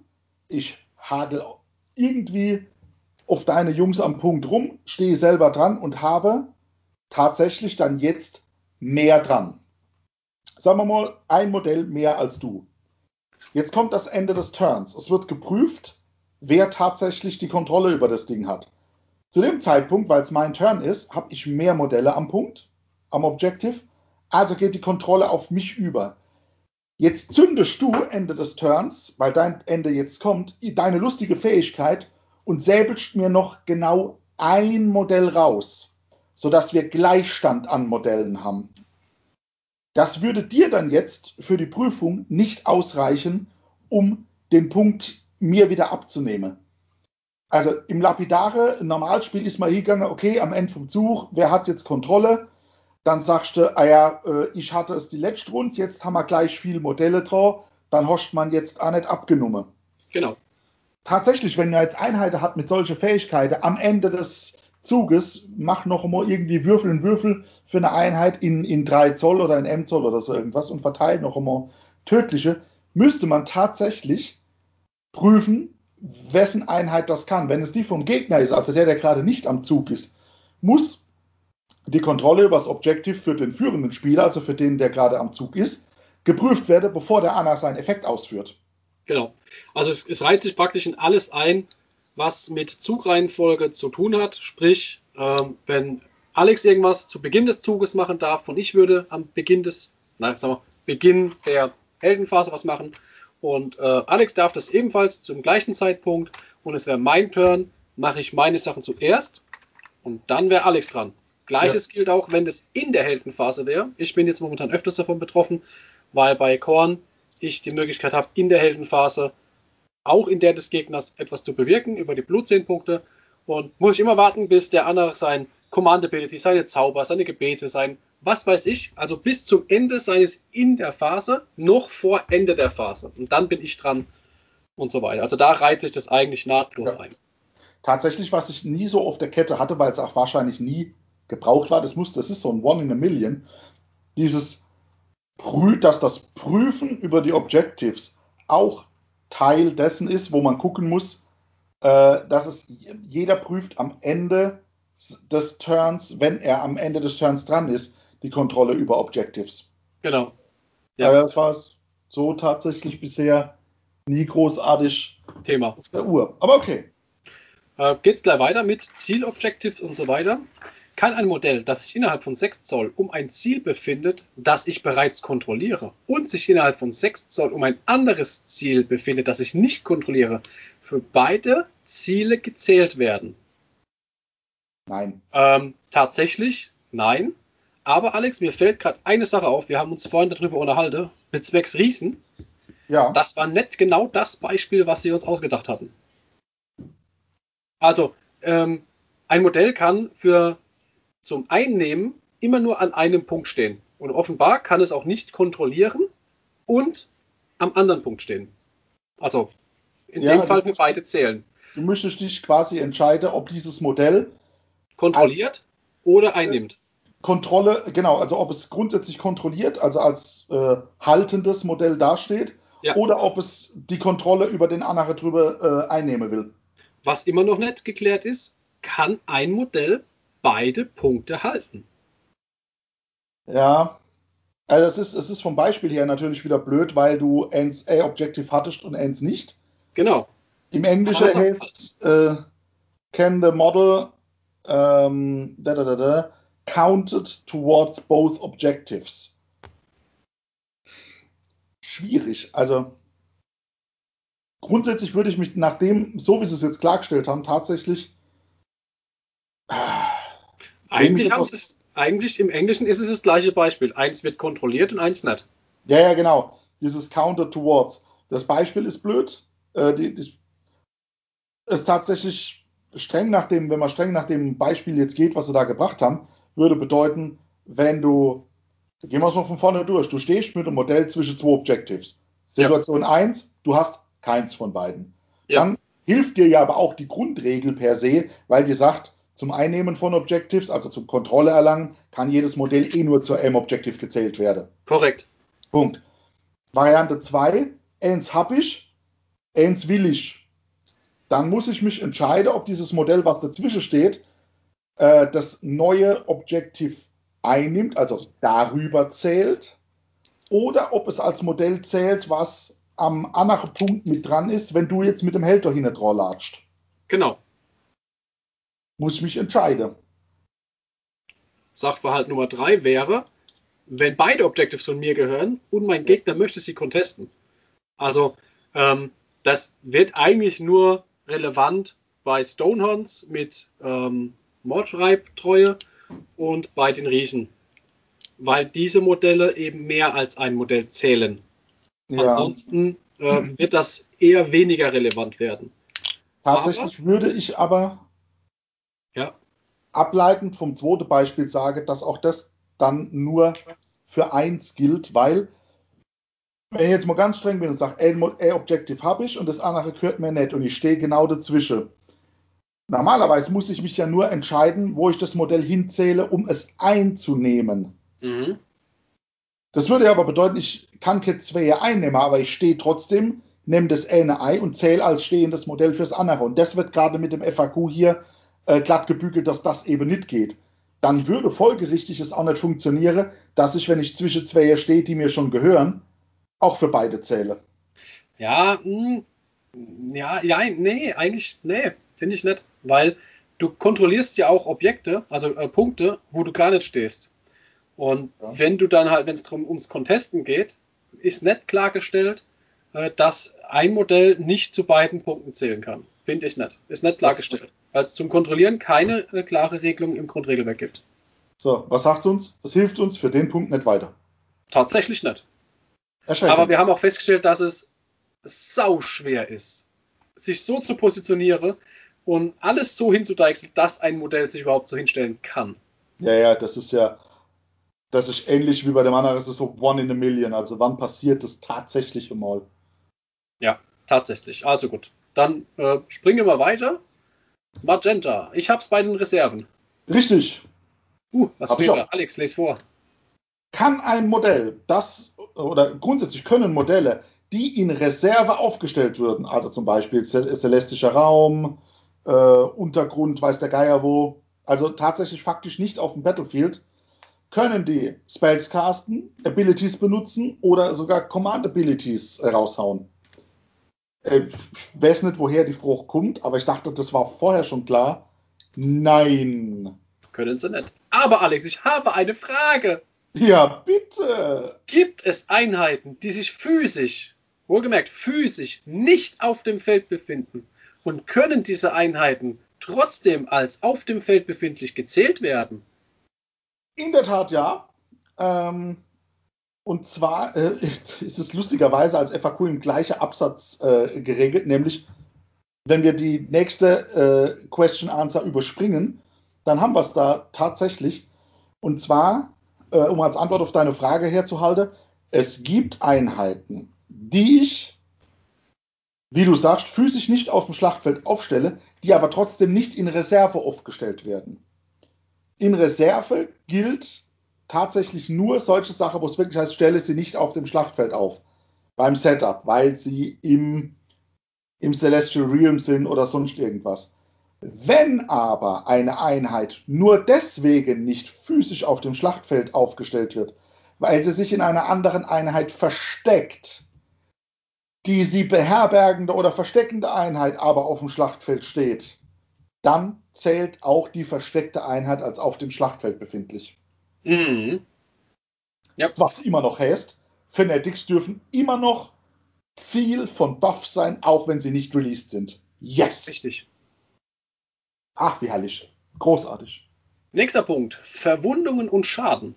ich hagel irgendwie auf deine Jungs am Punkt rum, stehe selber dran und habe tatsächlich dann jetzt mehr dran sagen wir mal, ein Modell mehr als du. Jetzt kommt das Ende des Turns. Es wird geprüft, wer tatsächlich die Kontrolle über das Ding hat. Zu dem Zeitpunkt, weil es mein Turn ist, habe ich mehr Modelle am Punkt, am Objective. Also geht die Kontrolle auf mich über. Jetzt zündest du Ende des Turns, weil dein Ende jetzt kommt, deine lustige Fähigkeit und säbelst mir noch genau ein Modell raus, sodass wir Gleichstand an Modellen haben. Das würde dir dann jetzt für die Prüfung nicht ausreichen, um den Punkt mir wieder abzunehmen. Also im lapidare Normalspiel ist mal hingegangen, okay, am Ende vom Zug, wer hat jetzt Kontrolle? Dann sagst du, ah ja, äh, ich hatte es die letzte Runde, jetzt haben wir gleich viel Modelle drauf, dann hast man jetzt auch nicht abgenommen. Genau. Tatsächlich, wenn man jetzt Einheiten hat mit solchen Fähigkeiten, am Ende des Zuges, mach noch mal irgendwie Würfel und Würfel für eine Einheit in, in 3 Zoll oder in M Zoll oder so irgendwas und verteilt noch immer tödliche, müsste man tatsächlich prüfen, wessen Einheit das kann. Wenn es die vom Gegner ist, also der, der gerade nicht am Zug ist, muss die Kontrolle über das Objective für den führenden Spieler, also für den, der gerade am Zug ist, geprüft werden, bevor der Anna seinen Effekt ausführt. Genau. Also es, es reiht sich praktisch in alles ein, was mit Zugreihenfolge zu tun hat. Sprich, ähm, wenn Alex irgendwas zu Beginn des Zuges machen darf und ich würde am Beginn des, na, sagen wir, Beginn der Heldenphase was machen und äh, Alex darf das ebenfalls zum gleichen Zeitpunkt und es wäre mein Turn, mache ich meine Sachen zuerst und dann wäre Alex dran. Gleiches ja. gilt auch, wenn das in der Heldenphase wäre. Ich bin jetzt momentan öfters davon betroffen, weil bei Korn ich die Möglichkeit habe, in der Heldenphase, auch in der des Gegners, etwas zu bewirken über die Blutzehnpunkte. Und muss ich immer warten, bis der andere sein Command Ability, seine Zauber, seine Gebete, sein was weiß ich, also bis zum Ende seines in der Phase, noch vor Ende der Phase. Und dann bin ich dran und so weiter. Also da reiht sich das eigentlich nahtlos ja. ein. Tatsächlich, was ich nie so auf der Kette hatte, weil es auch wahrscheinlich nie gebraucht war, das muss, das ist so ein One in a Million, dieses dass das Prüfen über die Objectives auch Teil dessen ist, wo man gucken muss, äh, dass es jeder prüft am Ende des Turns, wenn er am Ende des Turns dran ist, die Kontrolle über Objectives. Genau. Ja. das war so tatsächlich bisher nie großartig Thema auf der Uhr. Aber okay. Äh, geht's gleich weiter mit Zielobjectives und so weiter kann ein Modell, das sich innerhalb von 6 Zoll um ein Ziel befindet, das ich bereits kontrolliere, und sich innerhalb von 6 Zoll um ein anderes Ziel befindet, das ich nicht kontrolliere, für beide Ziele gezählt werden? Nein. Ähm, tatsächlich nein. Aber Alex, mir fällt gerade eine Sache auf. Wir haben uns vorhin darüber unterhalten, mit Zwecks Riesen. Ja. Das war nicht genau das Beispiel, was sie uns ausgedacht hatten. Also, ähm, ein Modell kann für zum Einnehmen immer nur an einem Punkt stehen. Und offenbar kann es auch nicht kontrollieren und am anderen Punkt stehen. Also in ja, dem Fall für beide zählen. Du müsstest dich quasi entscheiden, ob dieses Modell kontrolliert oder einnimmt. Kontrolle, genau, also ob es grundsätzlich kontrolliert, also als äh, haltendes Modell dasteht, ja. oder ob es die Kontrolle über den anderen drüber äh, einnehmen will. Was immer noch nicht geklärt ist, kann ein Modell beide Punkte halten. Ja, also es ist, es ist vom Beispiel her natürlich wieder blöd, weil du eins A Objective hattest und eins nicht. Genau. Im Englischen heißt äh, can the model um, da, da, da, da, counted towards both objectives. Schwierig. Also grundsätzlich würde ich mich nach dem, so wie sie es jetzt klargestellt haben, tatsächlich eigentlich, es, eigentlich im Englischen ist es das gleiche Beispiel. Eins wird kontrolliert und eins nicht. Ja, ja, genau. Dieses Counter towards. Das Beispiel ist blöd. Äh, die, die, ist tatsächlich streng nach dem, wenn man streng nach dem Beispiel jetzt geht, was sie da gebracht haben, würde bedeuten, wenn du, gehen wir es mal von vorne durch, du stehst mit einem Modell zwischen zwei Objectives. Situation 1, ja. du hast keins von beiden. Ja. Dann hilft dir ja aber auch die Grundregel per se, weil die sagt, zum Einnehmen von Objectives, also zum Kontrolle erlangen, kann jedes Modell eh nur zur M-Objective gezählt werden. Korrekt. Punkt. Variante 2, eins hab ich, eins will ich. Dann muss ich mich entscheiden, ob dieses Modell, was dazwischen steht, äh, das neue Objective einnimmt, also darüber zählt, oder ob es als Modell zählt, was am anderen Punkt mit dran ist, wenn du jetzt mit dem Held dahinter drauf latscht. Genau muss ich mich entscheiden. Sachverhalt Nummer drei wäre, wenn beide Objectives von mir gehören und mein Gegner möchte sie contesten. Also ähm, das wird eigentlich nur relevant bei Stonehorns mit ähm, Mordschreibtreue und bei den Riesen. weil diese Modelle eben mehr als ein Modell zählen. Ja. Ansonsten äh, wird das eher weniger relevant werden. Tatsächlich würde ich aber Ja, ableitend vom zweiten Beispiel sagen, dass auch das dann nur für eins gilt, weil wenn ich jetzt mal ganz streng bin und sage, ein Objective habe ich und das andere gehört mir nicht und ich stehe genau dazwischen. Normalerweise muss ich mich ja nur entscheiden, wo ich das Modell hinzähle, um es einzunehmen. mhm. Das würde ja aber bedeuten, ich kann keine zwei einnehmen, aber ich stehe trotzdem, nehme das eine ein und zähle als stehendes Modell fürs andere. Und das wird gerade mit dem FAQ hier äh, glatt gebügelt, dass das eben nicht geht. Dann würde folgerichtig es auch nicht funktionieren, dass ich, wenn ich zwischen zwei stehe, die mir schon gehören, auch für beide zähle. Ja, mh, ja, ja, nee, eigentlich, nee, finde ich nicht. Weil du kontrollierst ja auch Objekte, also äh, Punkte, wo du gar nicht stehst. Und Ja. wenn du dann halt, wenn es drum ums Contesten geht, ist nicht klargestellt, dass ein Modell nicht zu beiden Punkten zählen kann. Finde ich nicht. Ist nicht klargestellt. Weil es zum Kontrollieren keine äh, klare Regelung im Grundregelwerk gibt. So, was sagt uns? Das hilft uns für den Punkt nicht weiter. Tatsächlich nicht. Aber wir haben auch festgestellt, dass es sau schwer ist, sich so zu positionieren und alles so hinzudeichseln, dass ein Modell sich überhaupt so hinstellen kann. Ja, ja, das ist ja, das ist ähnlich wie bei dem anderen, es ist so one in a million. Also wann passiert das tatsächlich mal? Ja, tatsächlich. Also gut. Dann äh, springen wir weiter. Magenta. Ich hab's bei den Reserven. Richtig. Uh, was steht da? Alex, les vor. Kann ein Modell, das oder grundsätzlich können Modelle, die in Reserve aufgestellt würden, also zum Beispiel cel- celestischer Raum, äh, Untergrund, weiß der Geier wo, also tatsächlich faktisch nicht auf dem Battlefield, können die Spells casten, Abilities benutzen oder sogar Command Abilities raushauen. Äh, ich weiß nicht, woher die Frucht kommt, aber ich dachte, das war vorher schon klar. Nein. Können sie nicht. Aber Alex, ich habe eine Frage. Ja, bitte. Gibt es Einheiten, die sich physisch, wohlgemerkt physisch, nicht auf dem Feld befinden und können diese Einheiten trotzdem als auf dem Feld befindlich gezählt werden? In der Tat ja. Ähm, und zwar äh, (laughs) ist es lustigerweise als FAQ im gleichen Absatz äh, geregelt, nämlich wenn wir die nächste äh, Question Answer überspringen, dann haben wir es da tatsächlich. Und zwar, äh, um als Antwort auf deine Frage herzuhalten, es gibt Einheiten, die ich, wie du sagst, physisch nicht auf dem Schlachtfeld aufstelle, die aber trotzdem nicht in Reserve aufgestellt werden. In Reserve gilt tatsächlich nur solche Sachen, wo es wirklich heißt, stelle sie nicht auf dem Schlachtfeld auf. Beim Setup, weil sie im, im Celestial Realm sind oder sonst irgendwas. Wenn aber eine Einheit nur deswegen nicht physisch auf dem Schlachtfeld aufgestellt wird, weil sie sich in einer anderen Einheit versteckt, die sie beherbergende oder versteckende Einheit aber auf dem Schlachtfeld steht, dann zählt auch die versteckte Einheit als auf dem Schlachtfeld befindlich. Mhm. Was immer noch heißt, Fanatics dürfen immer noch Ziel von Buff sein, auch wenn sie nicht released sind. Yes! Richtig. Ach, wie herrlich. Großartig. Nächster Punkt. Verwundungen und Schaden.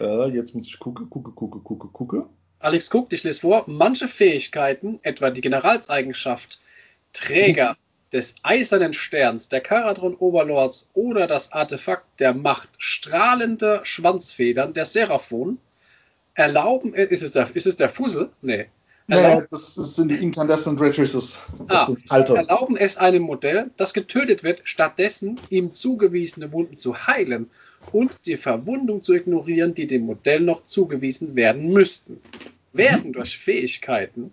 Äh, jetzt muss ich gucken, gucke, gucke, gucke, gucke. Alex guckt, ich lese vor. Manche Fähigkeiten, etwa die Generalseigenschaft Träger des Eisernen Sterns, der Karadron Overlords oder das Artefakt der Macht strahlender Schwanzfedern der Seraphon, erlauben, äh, ist es der, ist es der Fussel? Nee. Nee, Erlauben, das, das sind die Incandescent Registers. Das Ah, sind alte. erlauben es einem Modell, das getötet wird, stattdessen ihm zugewiesene Wunden zu heilen und die Verwundung zu ignorieren, die dem Modell noch zugewiesen werden müssten. Werden durch Fähigkeiten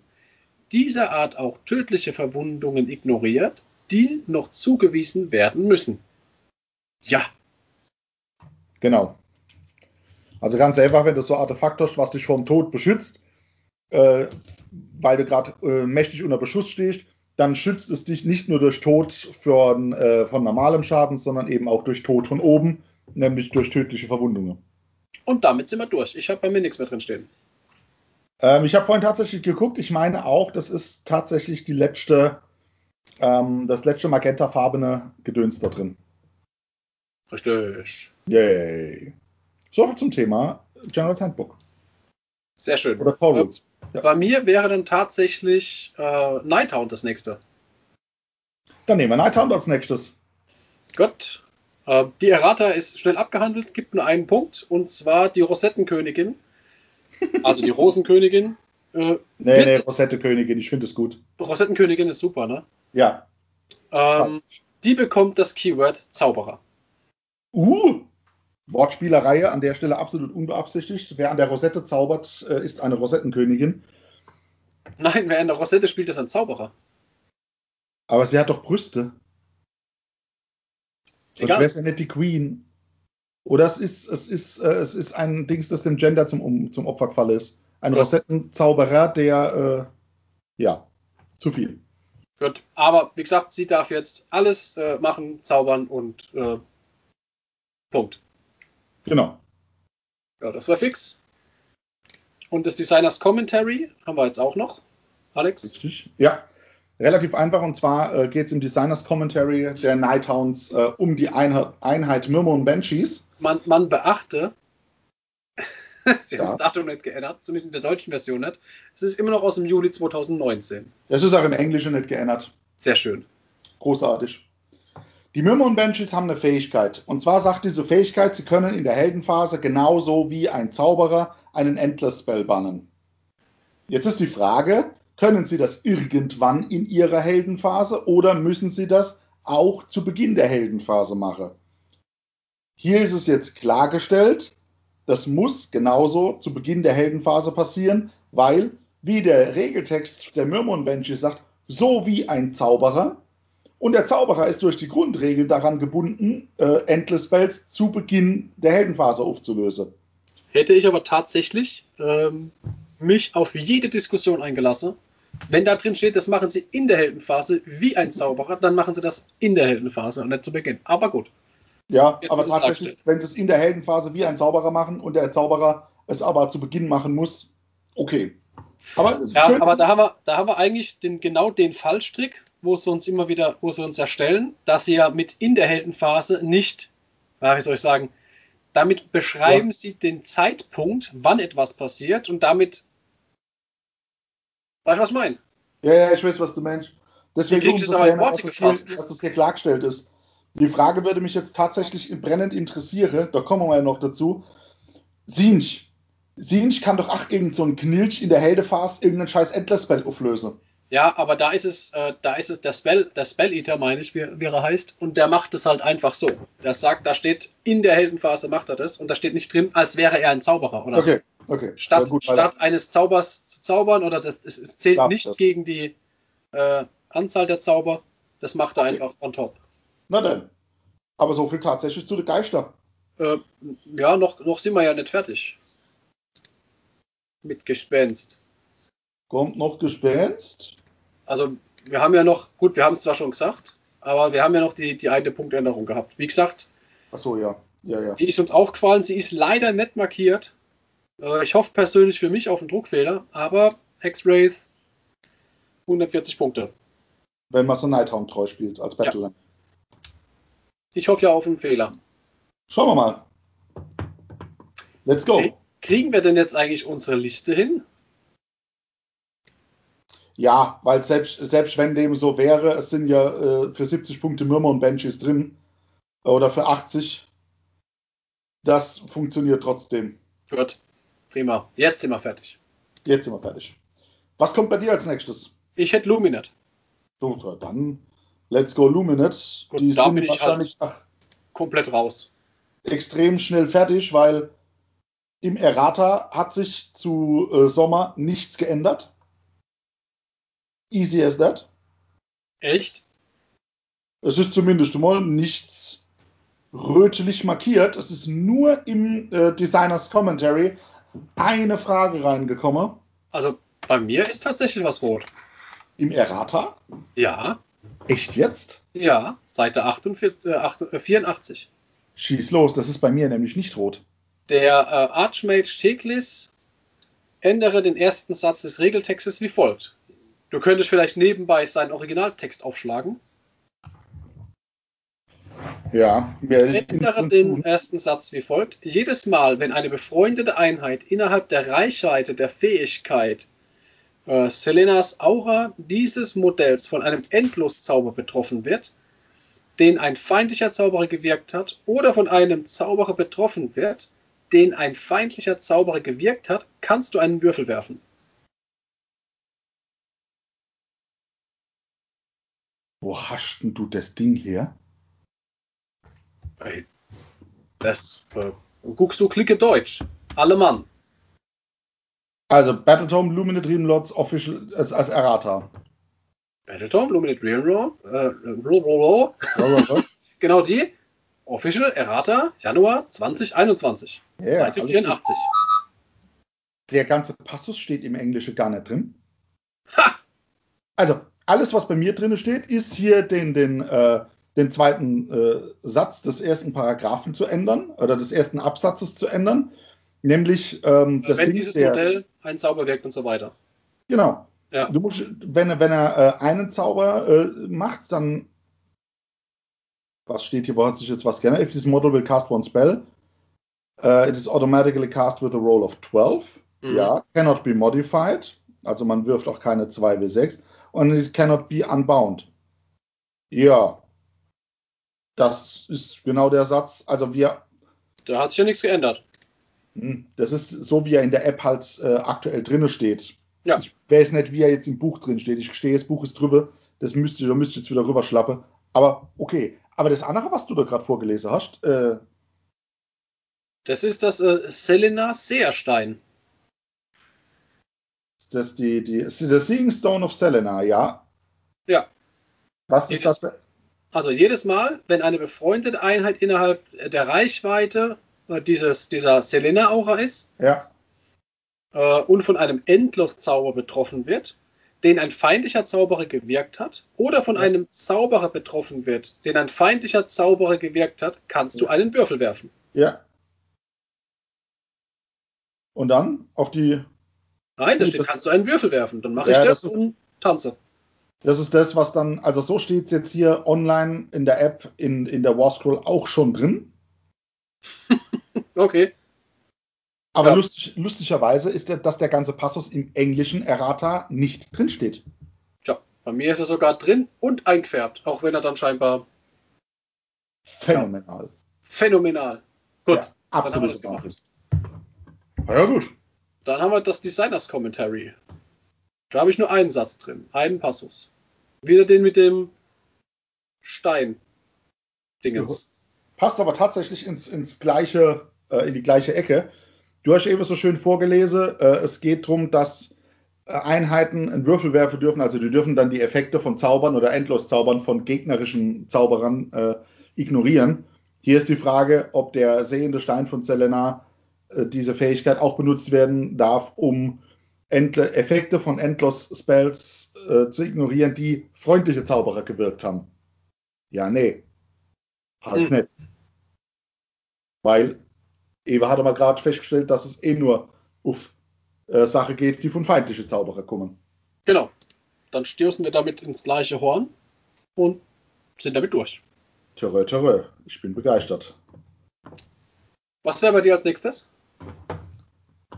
dieser Art auch tödliche Verwundungen ignoriert, die noch zugewiesen werden müssen. Ja, Genau. Also ganz einfach, wenn du so Artefakt hast, was dich vom Tod beschützt, äh, weil du gerade äh, mächtig unter Beschuss stehst, dann schützt es dich nicht nur durch Tod von, äh, von normalem Schaden, sondern eben auch durch Tod von oben, nämlich durch tödliche Verwundungen. und damit sind wir durch. Ich habe bei mir nichts mehr drin stehen. Ähm, ich habe vorhin tatsächlich geguckt, ich meine auch, das ist tatsächlich die letzte, ähm, das letzte magentafarbene Gedöns da drin. Richtig. Yay. So zum Thema General Handbook. Sehr schön. Oder Core Rules. Ja. Bei mir wäre dann tatsächlich äh, Nighthound das nächste. Dann nehmen wir Nighthound als nächstes. Gut. Äh, die Errata ist schnell abgehandelt, gibt nur einen Punkt, und zwar die Rosettenkönigin. (laughs) Also die Rosenkönigin. Äh, nee, nee, Rosettekönigin, ich finde es gut. Rosettenkönigin ist super, ne? Ja. Ähm, die bekommt das Keyword Zauberer. Uh! Wortspielerei an der Stelle absolut unbeabsichtigt. Wer an der Rosette zaubert, äh, ist eine Rosettenkönigin. Nein, wer an der Rosette spielt, ist ein Zauberer. Aber sie hat doch Brüste. Sonst wäre es ja nicht die Queen. Oder es ist, es ist, äh, es ist ein Dings, das dem Gender zum, um, zum Opfer gefallen ist. Ein ja. Rosettenzauberer, der, äh, ja, zu viel. Gut, aber wie gesagt, sie darf jetzt alles äh, machen, zaubern und äh, Punkt. Genau. Ja, das war fix. Und das Designers Commentary haben wir jetzt auch noch. Alex? Richtig. Ja, relativ einfach. Und zwar äh, geht es im Designers Commentary der Nighthounds äh, um die Einheit, Einheit und Banshees. Man, man beachte, (laughs) Sie ja. haben das Datum nicht geändert, zumindest in der deutschen Version nicht. Es ist immer noch aus dem Juli 2019. Es ist auch im Englischen nicht geändert. Sehr schön. Großartig. Die Myrmon Banshees haben eine Fähigkeit. Und zwar sagt diese Fähigkeit, sie können in der Heldenphase genauso wie ein Zauberer einen Endless Spell bannen. Jetzt ist die Frage, können sie das irgendwann in ihrer Heldenphase oder müssen sie das auch zu Beginn der Heldenphase machen? Hier ist es jetzt klargestellt, das muss genauso zu Beginn der Heldenphase passieren, weil, wie der Regeltext der Myrmon Banshees sagt, so wie ein Zauberer und der Zauberer ist durch die Grundregel daran gebunden, äh, Endless Spells zu Beginn der Heldenphase aufzulösen. Hätte ich aber tatsächlich ähm, mich auf jede Diskussion eingelassen. Wenn da drin steht, das machen sie in der Heldenphase wie ein Zauberer, dann machen sie das in der Heldenphase und nicht zu Beginn. Aber gut. Ja, Jetzt aber tatsächlich, wenn sie es in der Heldenphase wie ein Zauberer machen und der Zauberer es aber zu Beginn machen muss, okay. Aber, ja, aber da, haben wir, da haben wir eigentlich den, genau den Fallstrick, wo sie uns immer wieder, wo sie uns erstellen, dass sie ja mit in der Heldenphase nicht, wie soll ich sagen, damit beschreiben ja. sie den Zeitpunkt, wann etwas passiert und damit, weißt du, was ich meine? Ja, ja, ich weiß, was du meinst. Deswegen umso kleiner, dass, es hier, dass es hier klargestellt ist. Die Frage würde mich jetzt tatsächlich brennend interessieren, da kommen wir ja noch dazu. Sinch, Sinch kann doch ach gegen so einen Knilch in der Heldephase irgendeinen scheiß Endless Spell auflösen. Ja, aber da ist es, äh, da ist es der Spell, der Spell Eater, meine ich, wie, wie, er heißt, und der macht es halt einfach so. Der sagt, da steht in der Heldenphase macht er das und da steht nicht drin, als wäre er ein Zauberer, oder? Okay, okay. Statt, gut, statt eines Zaubers zu zaubern oder das, es, es zählt nicht das. gegen die äh, Anzahl der Zauber, das macht er okay. einfach on top. Na dann. Aber so viel tatsächlich zu den Geister. Äh, ja, noch, noch sind wir ja nicht fertig. Mit Gespenst. Kommt noch Gespenst? Also wir haben ja noch, gut, wir haben es zwar schon gesagt, aber wir haben ja noch die, die eine Punktänderung gehabt. Wie gesagt, Ach so, ja. Ja, ja. Die ist uns auch gefallen. Sie ist leider nicht markiert. Äh, ich hoffe persönlich für mich auf einen Druckfehler, aber Hexwraith 140 Punkte. Wenn man so Nighthound treu spielt als Battleland. Ja. Ich hoffe ja auf einen Fehler. Schauen wir mal. Let's go. Kriegen wir denn jetzt eigentlich unsere Liste hin? Ja, weil selbst, selbst wenn dem so wäre, es sind ja äh, für 70 Punkte Mürmer und Benches drin oder für 80. Das funktioniert trotzdem. Gut, prima. Jetzt sind wir fertig. Jetzt sind wir fertig. Was kommt bei dir als nächstes? Ich hätte Luminet. So, dann let's go Luminet. Gut, Die sind wahrscheinlich halt komplett raus. Extrem schnell fertig, weil im Errata hat sich zu äh, Sommer nichts geändert. Easy as that. Echt? Es ist zumindest mal nichts rötlich markiert. Es ist nur im äh, Designers Commentary eine Frage reingekommen. Also bei mir ist tatsächlich was rot. Im Errata? Ja. Echt jetzt? Ja, Seite 48, äh, 84. Äh, Schieß los, das ist bei mir nämlich nicht rot. Der äh, Archmage Teglis ändere den ersten Satz des Regeltextes wie folgt. Du könntest vielleicht nebenbei seinen Originaltext aufschlagen. Ja, Ändere den ersten Satz wie folgt. Jedes Mal, wenn eine befreundete Einheit innerhalb der Reichweite der Fähigkeit äh, Selenas Aura dieses Modells von einem Endloszauber betroffen wird, den ein feindlicher Zauberer gewirkt hat, oder von einem Zauberer betroffen wird, den ein feindlicher Zauberer gewirkt hat, kannst du einen Würfel werfen. Wo hast denn du das Ding her? Das äh, guckst du Klicke Deutsch. Alle Mann. Also Battletome Luminate Dreamlords Official als, als Errata. Battletome Luminate Dreamlords. Äh, (laughs) genau die. Official Errata Januar 2021. Yeah, Seite 84. Gut. Der ganze Passus steht im Englischen gar nicht drin. Ha! Also, alles, was bei mir drin steht, ist hier den, den, äh, den zweiten äh, Satz des ersten Paragraphen zu ändern oder des ersten Absatzes zu ändern. Nämlich ähm, das Wenn Ding, dieses der, Modell ein Zauber wirkt und so weiter. Genau. Ja. Du musst, wenn, wenn er äh, einen Zauber äh, macht, dann was steht hier, wo hat sich jetzt was geändert? If this model will cast one spell, uh, it is automatically cast with a roll of 12. Mhm. Ja, cannot be modified. Also man wirft auch keine 2w6. Und it cannot be unbound. Ja. Das ist genau der Satz. Also wir. Da hat sich ja nichts geändert. Hm, das ist so, wie er in der App halt äh, aktuell drin steht. Ja. Ich weiß nicht, wie er jetzt im Buch drin steht. Ich gestehe, das Buch ist drüber. Das müsste, da müsste ich jetzt wieder rüber schlappen. Aber okay. Aber das andere, was du da gerade vorgelesen hast, äh, das ist das äh, Selena Seerstein. Ist das die, die, ist der Seeing Stone of Selena, ja? Ja. Was ist jedes, das? Also jedes Mal, wenn eine befreundete Einheit innerhalb der Reichweite dieses, dieser Selena-Aura ist ja. äh, und von einem Endloszauber betroffen wird, den ein feindlicher Zauberer gewirkt hat, oder von ja. einem Zauberer betroffen wird, den ein feindlicher Zauberer gewirkt hat, kannst du einen Würfel werfen. Ja. Und dann auf die. Nein, da steht, kannst du einen Würfel werfen. Dann mache ja, ich das, das und tanze. Das ist das, was dann, also so steht es jetzt hier online in der App, in, in der War Scroll auch schon drin. (laughs) okay. Aber ja. lustig, lustigerweise ist der, dass der ganze Passus im englischen Errata nicht drinsteht. Tja, bei mir ist er sogar drin und eingefärbt, auch wenn er dann scheinbar. Phänomenal. Ja. Phänomenal. Gut, ja, dann haben wir das gemacht. Ja, gut. Dann haben wir das Designers Commentary. Da habe ich nur einen Satz drin, einen Passus. Wieder den mit dem Stein. Dingens. Passt aber tatsächlich ins, ins gleiche, äh, in die gleiche Ecke. Du hast eben so schön vorgelesen, äh, es geht darum, dass äh, Einheiten einen Würfel werfen dürfen, also die dürfen dann die Effekte von Zaubern oder Endloszaubern von gegnerischen Zauberern äh, ignorieren. Hier ist die Frage, ob der sehende Stein von Selena äh, diese Fähigkeit auch benutzt werden darf, um Endle Effekte von Endlos-Spells äh, zu ignorieren, die freundliche Zauberer gewirkt haben. Ja, nee. Halt mhm. nicht. Weil Eva hat aber gerade festgestellt, dass es eh nur auf äh, Sache geht, die von feindlichen Zauberer kommen. Genau. Dann stürzen wir damit ins gleiche Horn und sind damit durch. Törö, törö. Ich bin begeistert. Was wäre bei dir als nächstes?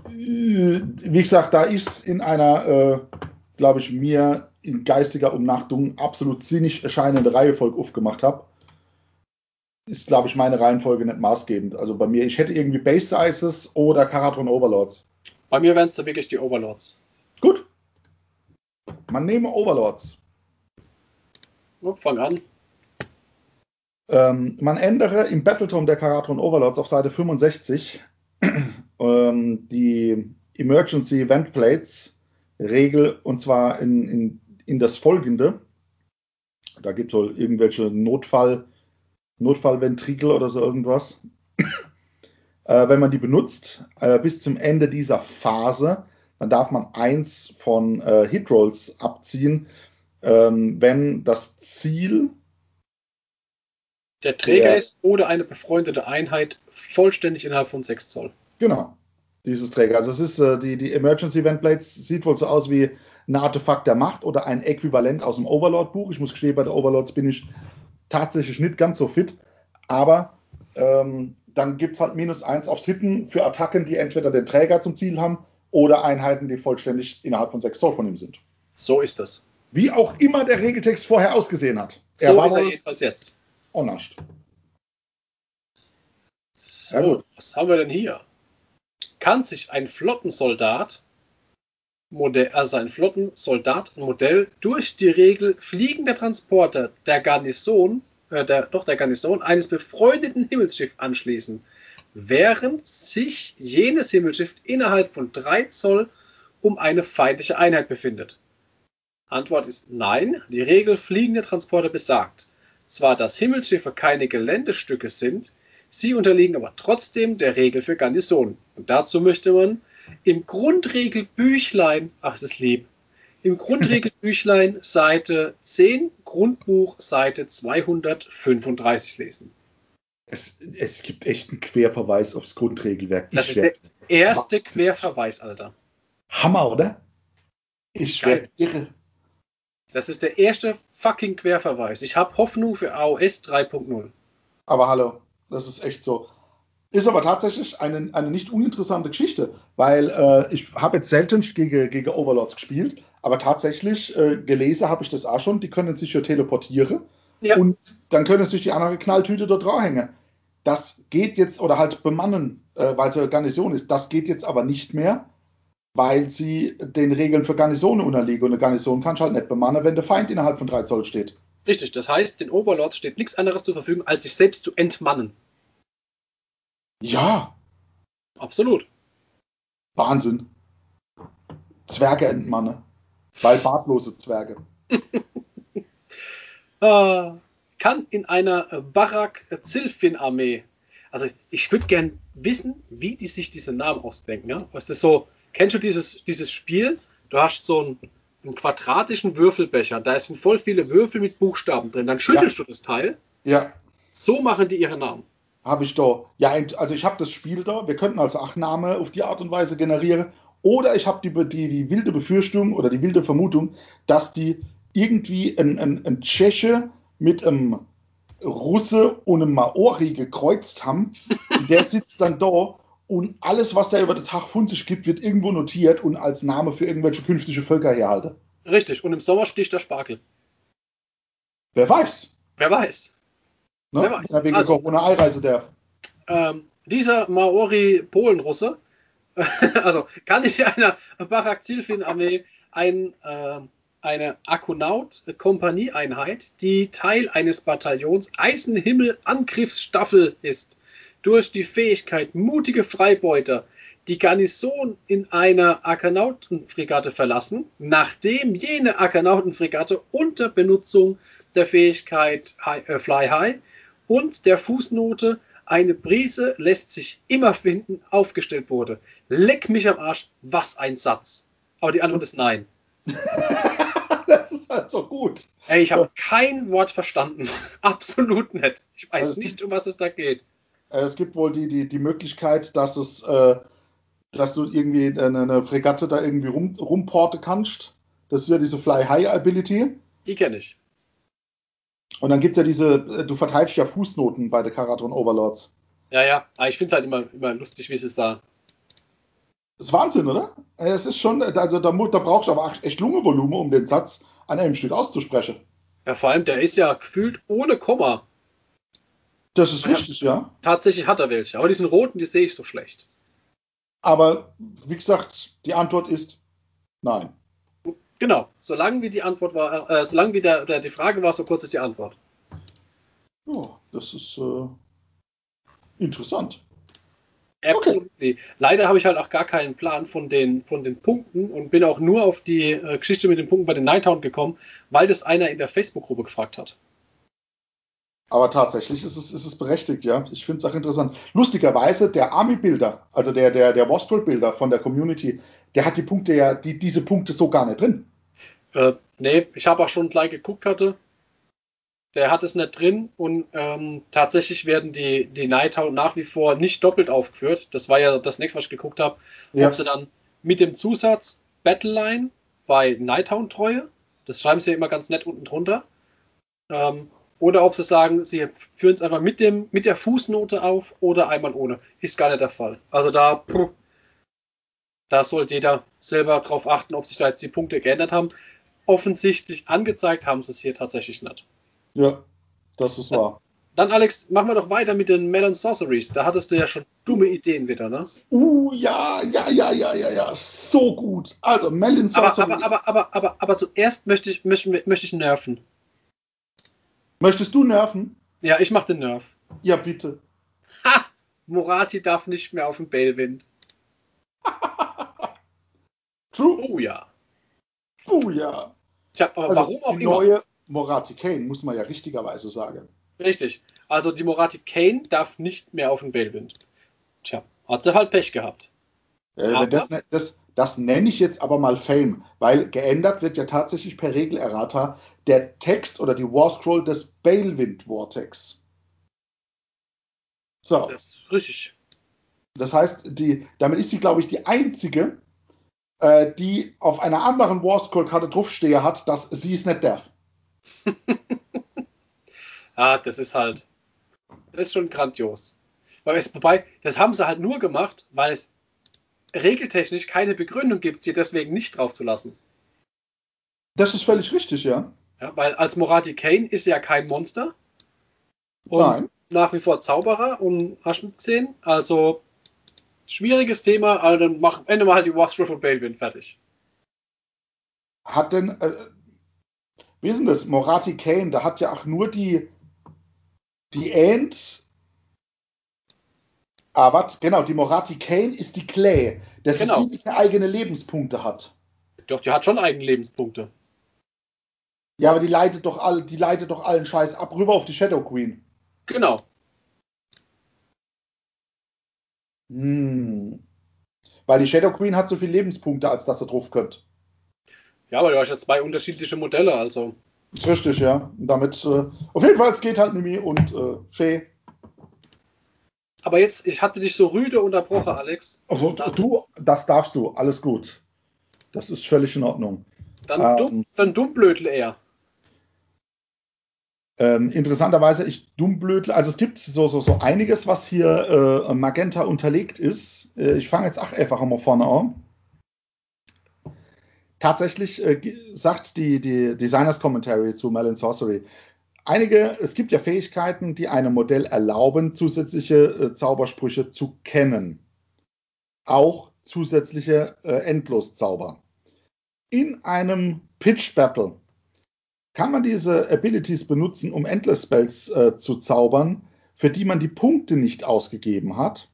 Wie gesagt, da ich es in einer, äh, glaube ich, mir in geistiger Umnachtung absolut sinnig erscheinende Reihefolge aufgemacht habe, ist, glaube ich, meine Reihenfolge nicht maßgebend. Also bei mir, ich hätte irgendwie Base Sizes oder Karatron Overlords. Bei mir wären es da wirklich die Overlords. Gut. Man nehme Overlords. Oh, fang an. Ähm, man ändere im Battletome der Karatron Overlords auf Seite 65 (clears throat) ähm, die Emergency Event Plates Regel und zwar in, in, in das folgende. Da gibt es wohl irgendwelche Notfall- Notfallventrikel oder so irgendwas. (coughs) äh, wenn man die benutzt, äh, bis zum Ende dieser Phase, dann darf man eins von äh, Hitrolls abziehen, ähm, wenn das Ziel der Träger der, ist oder eine befreundete Einheit vollständig innerhalb von 6 Zoll. Genau, dieses Träger. Also es ist äh, die, die Emergency Event Blades sieht wohl so aus wie ein Artefakt der Macht oder ein Äquivalent aus dem Overlord-Buch. Ich muss gestehen, bei der Overlords bin ich tatsächlich nicht ganz so fit. Aber ähm, dann gibt es halt minus eins aufs Hitten für Attacken, die entweder den Träger zum Ziel haben oder Einheiten, die vollständig innerhalb von 6 Zoll von ihm sind. So ist das. Wie auch immer der Regeltext vorher ausgesehen hat. Er so war ist er jedenfalls jetzt. Onnascht. So, ja, was haben wir denn hier? Kann sich ein Flottensoldat, Modell, also ein Flottensoldat-Modell durch die Regel fliegender Transporter der Garnison, äh, der, doch der Garnison eines befreundeten Himmelsschiffs anschließen, während sich jenes Himmelsschiff innerhalb von 3 Zoll um eine feindliche Einheit befindet? Antwort ist nein. Die Regel fliegender Transporter besagt zwar, dass Himmelsschiffe keine Geländestücke sind, sie unterliegen aber trotzdem der Regel für Garnisonen. Und dazu möchte man im Grundregelbüchlein, ach, es ist lieb, im Grundregelbüchlein (laughs) Seite 10, Grundbuch Seite 235 lesen. Es, es gibt echt einen Querverweis aufs Grundregelwerk. Das ich ist der erste Querverweis, Alter. Hammer, oder? Ich werde irre. Das ist der erste fucking Querverweis. Ich habe Hoffnung für AOS 3.0. Aber hallo, das ist echt so. Ist aber tatsächlich eine, eine nicht uninteressante Geschichte, weil äh, ich habe jetzt selten gegen, gegen Overlords gespielt, aber tatsächlich äh, gelesen habe ich das auch schon. Die können sich ja teleportieren ja. und dann können sich die andere Knalltüte dort draufhängen. Das geht jetzt, oder halt bemannen, äh, weil es eine Garnison ist, das geht jetzt aber nicht mehr, weil sie den Regeln für Garnisonen unterliegen. Und eine Garnison kannst halt nicht bemannen, wenn der Feind innerhalb von 3 Zoll steht. Richtig, das heißt, den Overlords steht nichts anderes zur Verfügung, als sich selbst zu entmannen. Ja. Absolut. Wahnsinn. Zwerge entmannen. Weil bartlose Zwerge. (laughs) äh, kann in einer Barak-Zilfin-Armee, also ich würde gern wissen, wie die sich diese Namen ausdenken. Ja? Was ist so, Kennst du dieses, dieses Spiel? Du hast so einen, einen quadratischen Würfelbecher, da sind voll viele Würfel mit Buchstaben drin. Dann schüttelst ja. du das Teil. Ja. So machen die ihre Namen. Habe ich da. Ja, also ich habe das Spiel da. Wir könnten also acht Namen auf die Art und Weise generieren. Oder ich habe die, die, die wilde Befürchtung oder die wilde Vermutung, dass die irgendwie ein, ein, ein Tscheche mit einem Russe und einem Maori gekreuzt haben. Der sitzt dann da und alles, was da über den Tag von sich gibt, wird irgendwo notiert und als Name für irgendwelche künftige Völker herhalte. Richtig, und im Sommer sticht der Spargel. Wer weiß. Wer weiß. Ne? Ja, wegen also, Corona Einreise darf. Ähm, dieser Maori-Polen-Russe, (laughs) also kann ich einer Barak-Zilfin-Armee ein, äh, eine Akonaut-Kompanieeinheit, die Teil eines Bataillons Eisenhimmel-Angriffsstaffel ist, durch die Fähigkeit mutige Freibeuter die Garnison in einer Akanautenfregatte verlassen, nachdem jene Akanautenfregatte unter Benutzung der Fähigkeit äh, Fly High und der Fußnote eine Brise lässt sich immer finden aufgestellt wurde. Leck mich am Arsch, was ein Satz. Aber die Antwort ist nein. (laughs) das ist halt so gut. Ey, ich habe kein Wort verstanden. (laughs) Absolut nicht. Ich weiß also nicht, um was es da geht. Äh, es gibt wohl die, die, die Möglichkeit, dass es, äh, dass du irgendwie eine, eine, Fregatte da irgendwie rum, rumporten kannst. Das ist ja diese Fly High Ability. Die kenne ich. Und dann gibt es ja diese, äh, du verteilst ja Fußnoten bei der Karaton Overlords. Ja, ja, aber ich finde es halt immer, immer lustig, wie es ist da. Das ist Wahnsinn, oder? Äh, es ist schon, also da, da brauchst du aber echt Lungenvolumen, um den Satz an einem Stück auszusprechen. Ja, vor allem, der ist ja gefühlt ohne Komma. Das ist richtig, ja. Tatsächlich hat er welche, aber diesen roten, die sehe ich so schlecht. Aber wie gesagt, die Antwort ist nein. Genau, solange wie die Antwort war, äh, solange wie der, der, die Frage war, so kurz ist die Antwort. Oh, das ist äh, interessant. Absolut. Okay. Leider habe ich halt auch gar keinen Plan von den, von den Punkten und bin auch nur auf die äh, Geschichte mit den Punkten bei den Nighthound gekommen, weil das einer in der Facebook-Gruppe gefragt hat. Aber tatsächlich ist es, ist es berechtigt, ja. Ich finde es auch interessant. Lustigerweise, der Army-Bilder, also der, der, der Wastrel-Bilder von der Community, der hat die Punkte ja, die, diese Punkte so gar nicht drin. Äh, nee, ich habe auch schon gleich geguckt hatte. Der hat es nicht drin und ähm, tatsächlich werden die, die Nighthound nach wie vor nicht doppelt aufgeführt. Das war ja das nächste, was ich geguckt habe. Ja. Ob sie dann mit dem Zusatz Battleline bei Nighthound Treue, das schreiben sie ja immer ganz nett unten drunter. Ähm, oder ob sie sagen, sie führen es einfach mit, dem, mit der Fußnote auf oder einmal ohne. Ist gar nicht der Fall. Also da, da sollte jeder selber drauf achten, ob sich da jetzt die Punkte geändert haben. Offensichtlich angezeigt haben sie es hier tatsächlich nicht. Ja, das ist wahr. Dann, Alex, machen wir doch weiter mit den Melon Sorceries. Da hattest du ja schon dumme Ideen wieder, ne? Uh, ja, ja, ja, ja, ja, ja, so gut. Also, Melon Sorceries. Aber, aber, aber, aber, aber, aber zuerst möchte ich, möchte, möchte ich nerven. Möchtest du nerven? Ja, ich mach den Nerv. Ja, bitte. Ha! Morati darf nicht mehr auf den Bellwind. (laughs) True. Oh ja. Oh ja. Tja, aber Also, warum auch die immer. neue Morati Kane, muss man ja richtigerweise sagen. Richtig. Also die Morati Kane darf nicht mehr auf den Bellwind. Tja, hat sie halt Pech gehabt. Äh, das, das, das nenne ich jetzt aber mal Fame, weil geändert wird ja tatsächlich per Regelerrata der Text oder die War Scroll des Balewind Vortex. So, Das ist richtig. das heißt, die, damit ist sie, glaube ich, die einzige, äh, die auf einer anderen War Scroll Karte draufstehe hat, dass sie es nicht darf. (laughs) Ah, das ist halt. Das ist schon grandios. Weil es, wobei, das haben sie halt nur gemacht, weil es regeltechnisch keine Begründung gibt, sie deswegen nicht drauf zu lassen. Das ist völlig richtig, ja. Ja, weil als Morati Kane ist ja kein Monster. Und Nein. nach wie vor Zauberer und gesehen. Also schwieriges Thema, aber dann mach am Ende mal halt die Wasp von Balewind fertig. Hat denn, äh, wie ist denn das? Morati Kane, da hat ja auch nur die, die Ant. Ah, was? Genau, die Morati Kane ist die Clay. Das Genau. ist die, die eigene Lebenspunkte hat. Doch, die hat schon eigene Lebenspunkte. Ja, aber die leitet doch all, die leitet doch allen Scheiß ab rüber auf die Shadow Queen. Genau. Hm. Weil die Shadow Queen hat so viele Lebenspunkte, als dass ihr drauf könnt. Ja, aber du hast ja zwei unterschiedliche Modelle, also. Ist richtig, ja. Und damit, äh, auf jeden Fall, es geht halt Mimi und äh, Shay. Aber jetzt, ich hatte dich so rüde unterbrochen, Alex. Also, du, das darfst du, alles gut. Das ist völlig in Ordnung. Dann, Ähm. dumm, dann dummblödel er. Ähm, interessanterweise, ich dummblödle, also es gibt so, so, so einiges, was hier äh, Magenta unterlegt ist. Äh, ich fange jetzt auch einfach mal vorne an. Tatsächlich äh, sagt die, die Designers Commentary zu Melon Sorcery, einige, es gibt ja Fähigkeiten, die einem Modell erlauben, zusätzliche äh, Zaubersprüche zu kennen. Auch zusätzliche äh, Endloszauber. In einem Pitch Battle kann man diese Abilities benutzen, um Endless Spells äh, zu zaubern, für die man die Punkte nicht ausgegeben hat.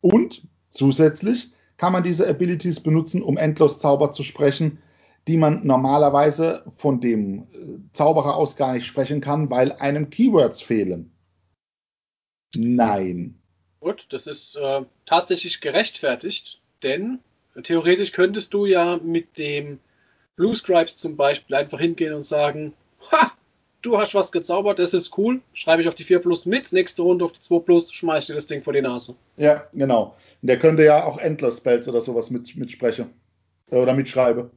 Und zusätzlich kann man diese Abilities benutzen, um Endlos Zauber zu sprechen, die man normalerweise von dem äh, Zauberer aus gar nicht sprechen kann, weil einem Keywords fehlen. Nein. Gut, das ist äh, tatsächlich gerechtfertigt, denn theoretisch könntest du ja mit dem Blue Scribes zum Beispiel einfach hingehen und sagen, ha, du hast was gezaubert, das ist cool, schreibe ich auf die 4 Plus mit, nächste Runde auf die 2 Plus, schmeiß dir das Ding vor die Nase. Ja, genau. Und der könnte ja auch Endless Spells oder sowas mit, mitsprechen. Äh, Oder mitschreiben.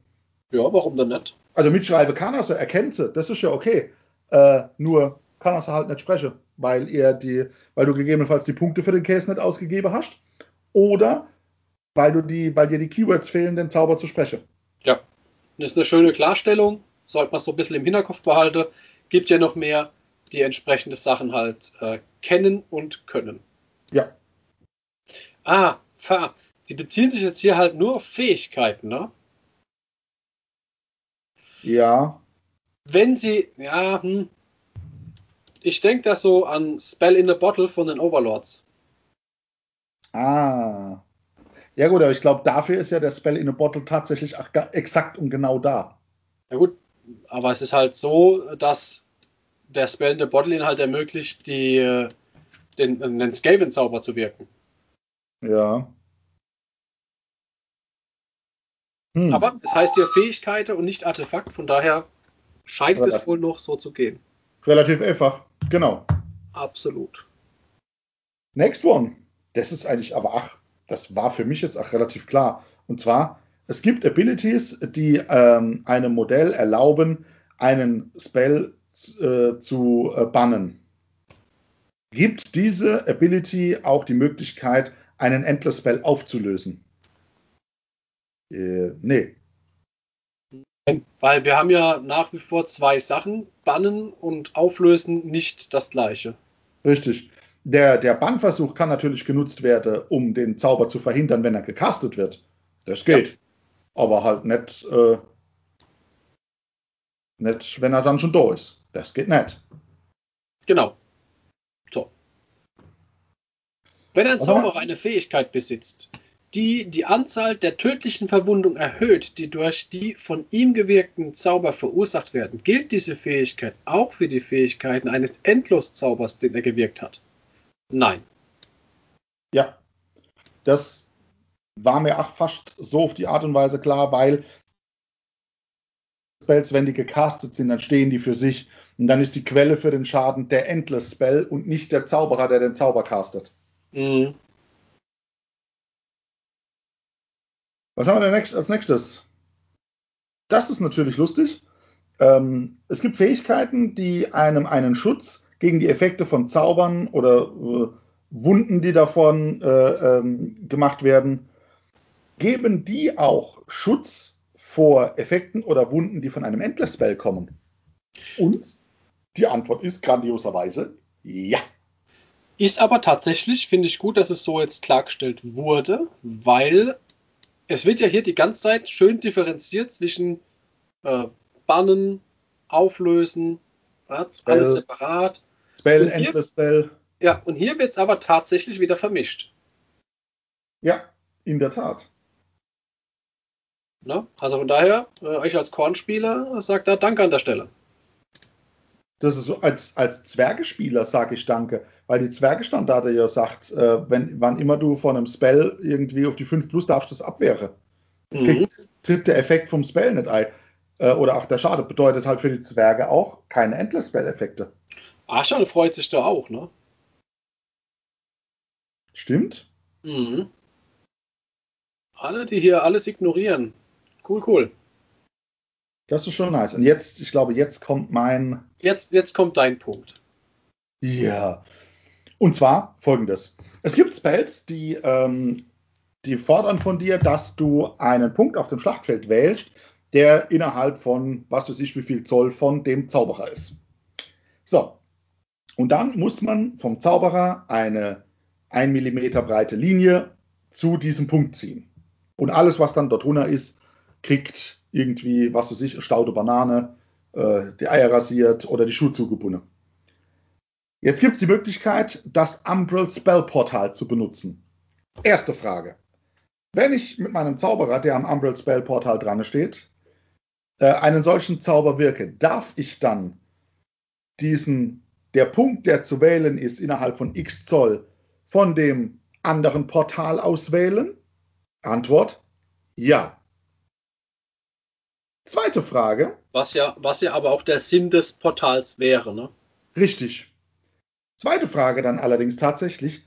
Ja, warum denn nicht? Also mitschreiben kann er sie, er kennt sie, das ist ja okay. Äh, nur kann er halt nicht sprechen, weil er die, weil du gegebenenfalls die Punkte für den Case nicht ausgegeben hast. Oder weil du die, weil dir die Keywords fehlen, den Zauber zu sprechen. Ja, das ist eine schöne Klarstellung, sollte man so ein bisschen im Hinterkopf behalten. Gibt ja noch mehr, die entsprechende Sachen halt äh, kennen und können. Ja. Ah, fa. Die beziehen sich jetzt hier halt nur auf Fähigkeiten, ne? Ja. Wenn sie, ja, hm, ich denke da so an Spell in the Bottle von den Overlords. Ah. Ja gut, aber ich glaube, dafür ist ja der Spell in a Bottle tatsächlich exakt und genau da. Ja gut, aber es ist halt so, dass der Spell in the Bottle ihnen halt ermöglicht, die, äh, den, den Skaven-Zauber zu wirken. Ja. Hm. Aber es heißt ja Fähigkeiten und nicht Artefakt, von daher scheint Ja. es wohl noch so zu gehen. Relativ einfach. Genau. Absolut. Next one. Das ist eigentlich aber, ach, das war für mich jetzt auch relativ klar. Und zwar, es gibt Abilities, die ähm, einem Modell erlauben, einen Spell äh, zu äh, bannen, gibt diese Ability auch die Möglichkeit, einen Endless Spell aufzulösen? Äh, nee. Weil wir haben ja nach wie vor zwei Sachen, bannen und auflösen, nicht das gleiche. Richtig. Der, der Bannversuch kann natürlich genutzt werden, um den Zauber zu verhindern, wenn er gecastet wird. Das geht. Aber halt nicht, äh, nicht, wenn er dann schon da ist. Das geht nicht. Genau. So. Wenn ein Zauberer eine Fähigkeit besitzt, die die Anzahl der tödlichen Verwundungen erhöht, die durch die von ihm gewirkten Zauber verursacht werden, gilt diese Fähigkeit auch für die Fähigkeiten eines Endloszaubers, den er gewirkt hat. Nein. Ja, das war mir auch fast so auf die Art und Weise klar, weil Spells, wenn die gecastet sind, dann stehen die für sich und dann ist die Quelle für den Schaden der Endless Spell und nicht der Zauberer, der den Zauber castet. Mhm. Was haben wir denn als nächstes? Das ist natürlich lustig. Ähm, es gibt Fähigkeiten, die einem einen Schutz gegen die Effekte von Zaubern oder äh, Wunden, die davon äh, ähm, gemacht werden, geben die auch Schutz vor Effekten oder Wunden, die von einem Endless Spell kommen? Und die Antwort ist grandioserweise ja. Ist aber tatsächlich, finde ich gut, dass es so jetzt klargestellt wurde, weil es wird ja hier die ganze Zeit schön differenziert zwischen äh, Bannen, Auflösen, ja, alles separat. Spell, hier, Endless Spell. Ja, und hier wird es aber tatsächlich wieder vermischt. Ja, in der Tat. Na, also von daher, äh, euch als Kornspieler sagt da Danke an der Stelle. Das ist so, als, als Zwergespieler sage ich Danke, weil die Zwergestandarte ja sagt, äh, wenn, wann immer du von einem Spell irgendwie auf die 5 Plus darfst, das abwehre. Mhm. Tritt der Effekt vom Spell nicht ein. Äh, oder auch der Schade bedeutet halt für die Zwerge auch keine Endless Spell-Effekte. Arschan freut sich da auch, ne? Stimmt. Mhm. Alle, die hier alles ignorieren. Cool, cool. Das ist schon nice. Und jetzt, ich glaube, jetzt kommt mein. Jetzt, jetzt kommt dein Punkt. Ja. Und zwar folgendes: Es gibt Spells, die, ähm, die fordern von dir, dass du einen Punkt auf dem Schlachtfeld wählst, der innerhalb von, was weiß ich, wie viel Zoll von dem Zauberer ist. So. Und dann muss man vom Zauberer eine 1 mm breite Linie zu diesem Punkt ziehen. Und alles, was dann dort drunter ist, kriegt irgendwie, was weiß ich, Staude Banane, äh, die Eier rasiert oder die Schuhe zugebunden. Jetzt gibt es die Möglichkeit, das Umbral Spell Portal zu benutzen. Erste Frage. Wenn ich mit meinem Zauberer, der am Umbral Spell Portal dran steht, äh, einen solchen Zauber wirke, darf ich dann diesen, der Punkt, der zu wählen ist, innerhalb von x Zoll von dem anderen Portal auswählen? Antwort: Ja. Zweite Frage. Was ja, was ja aber auch der Sinn des Portals wäre, ne? Richtig. Zweite Frage dann allerdings tatsächlich.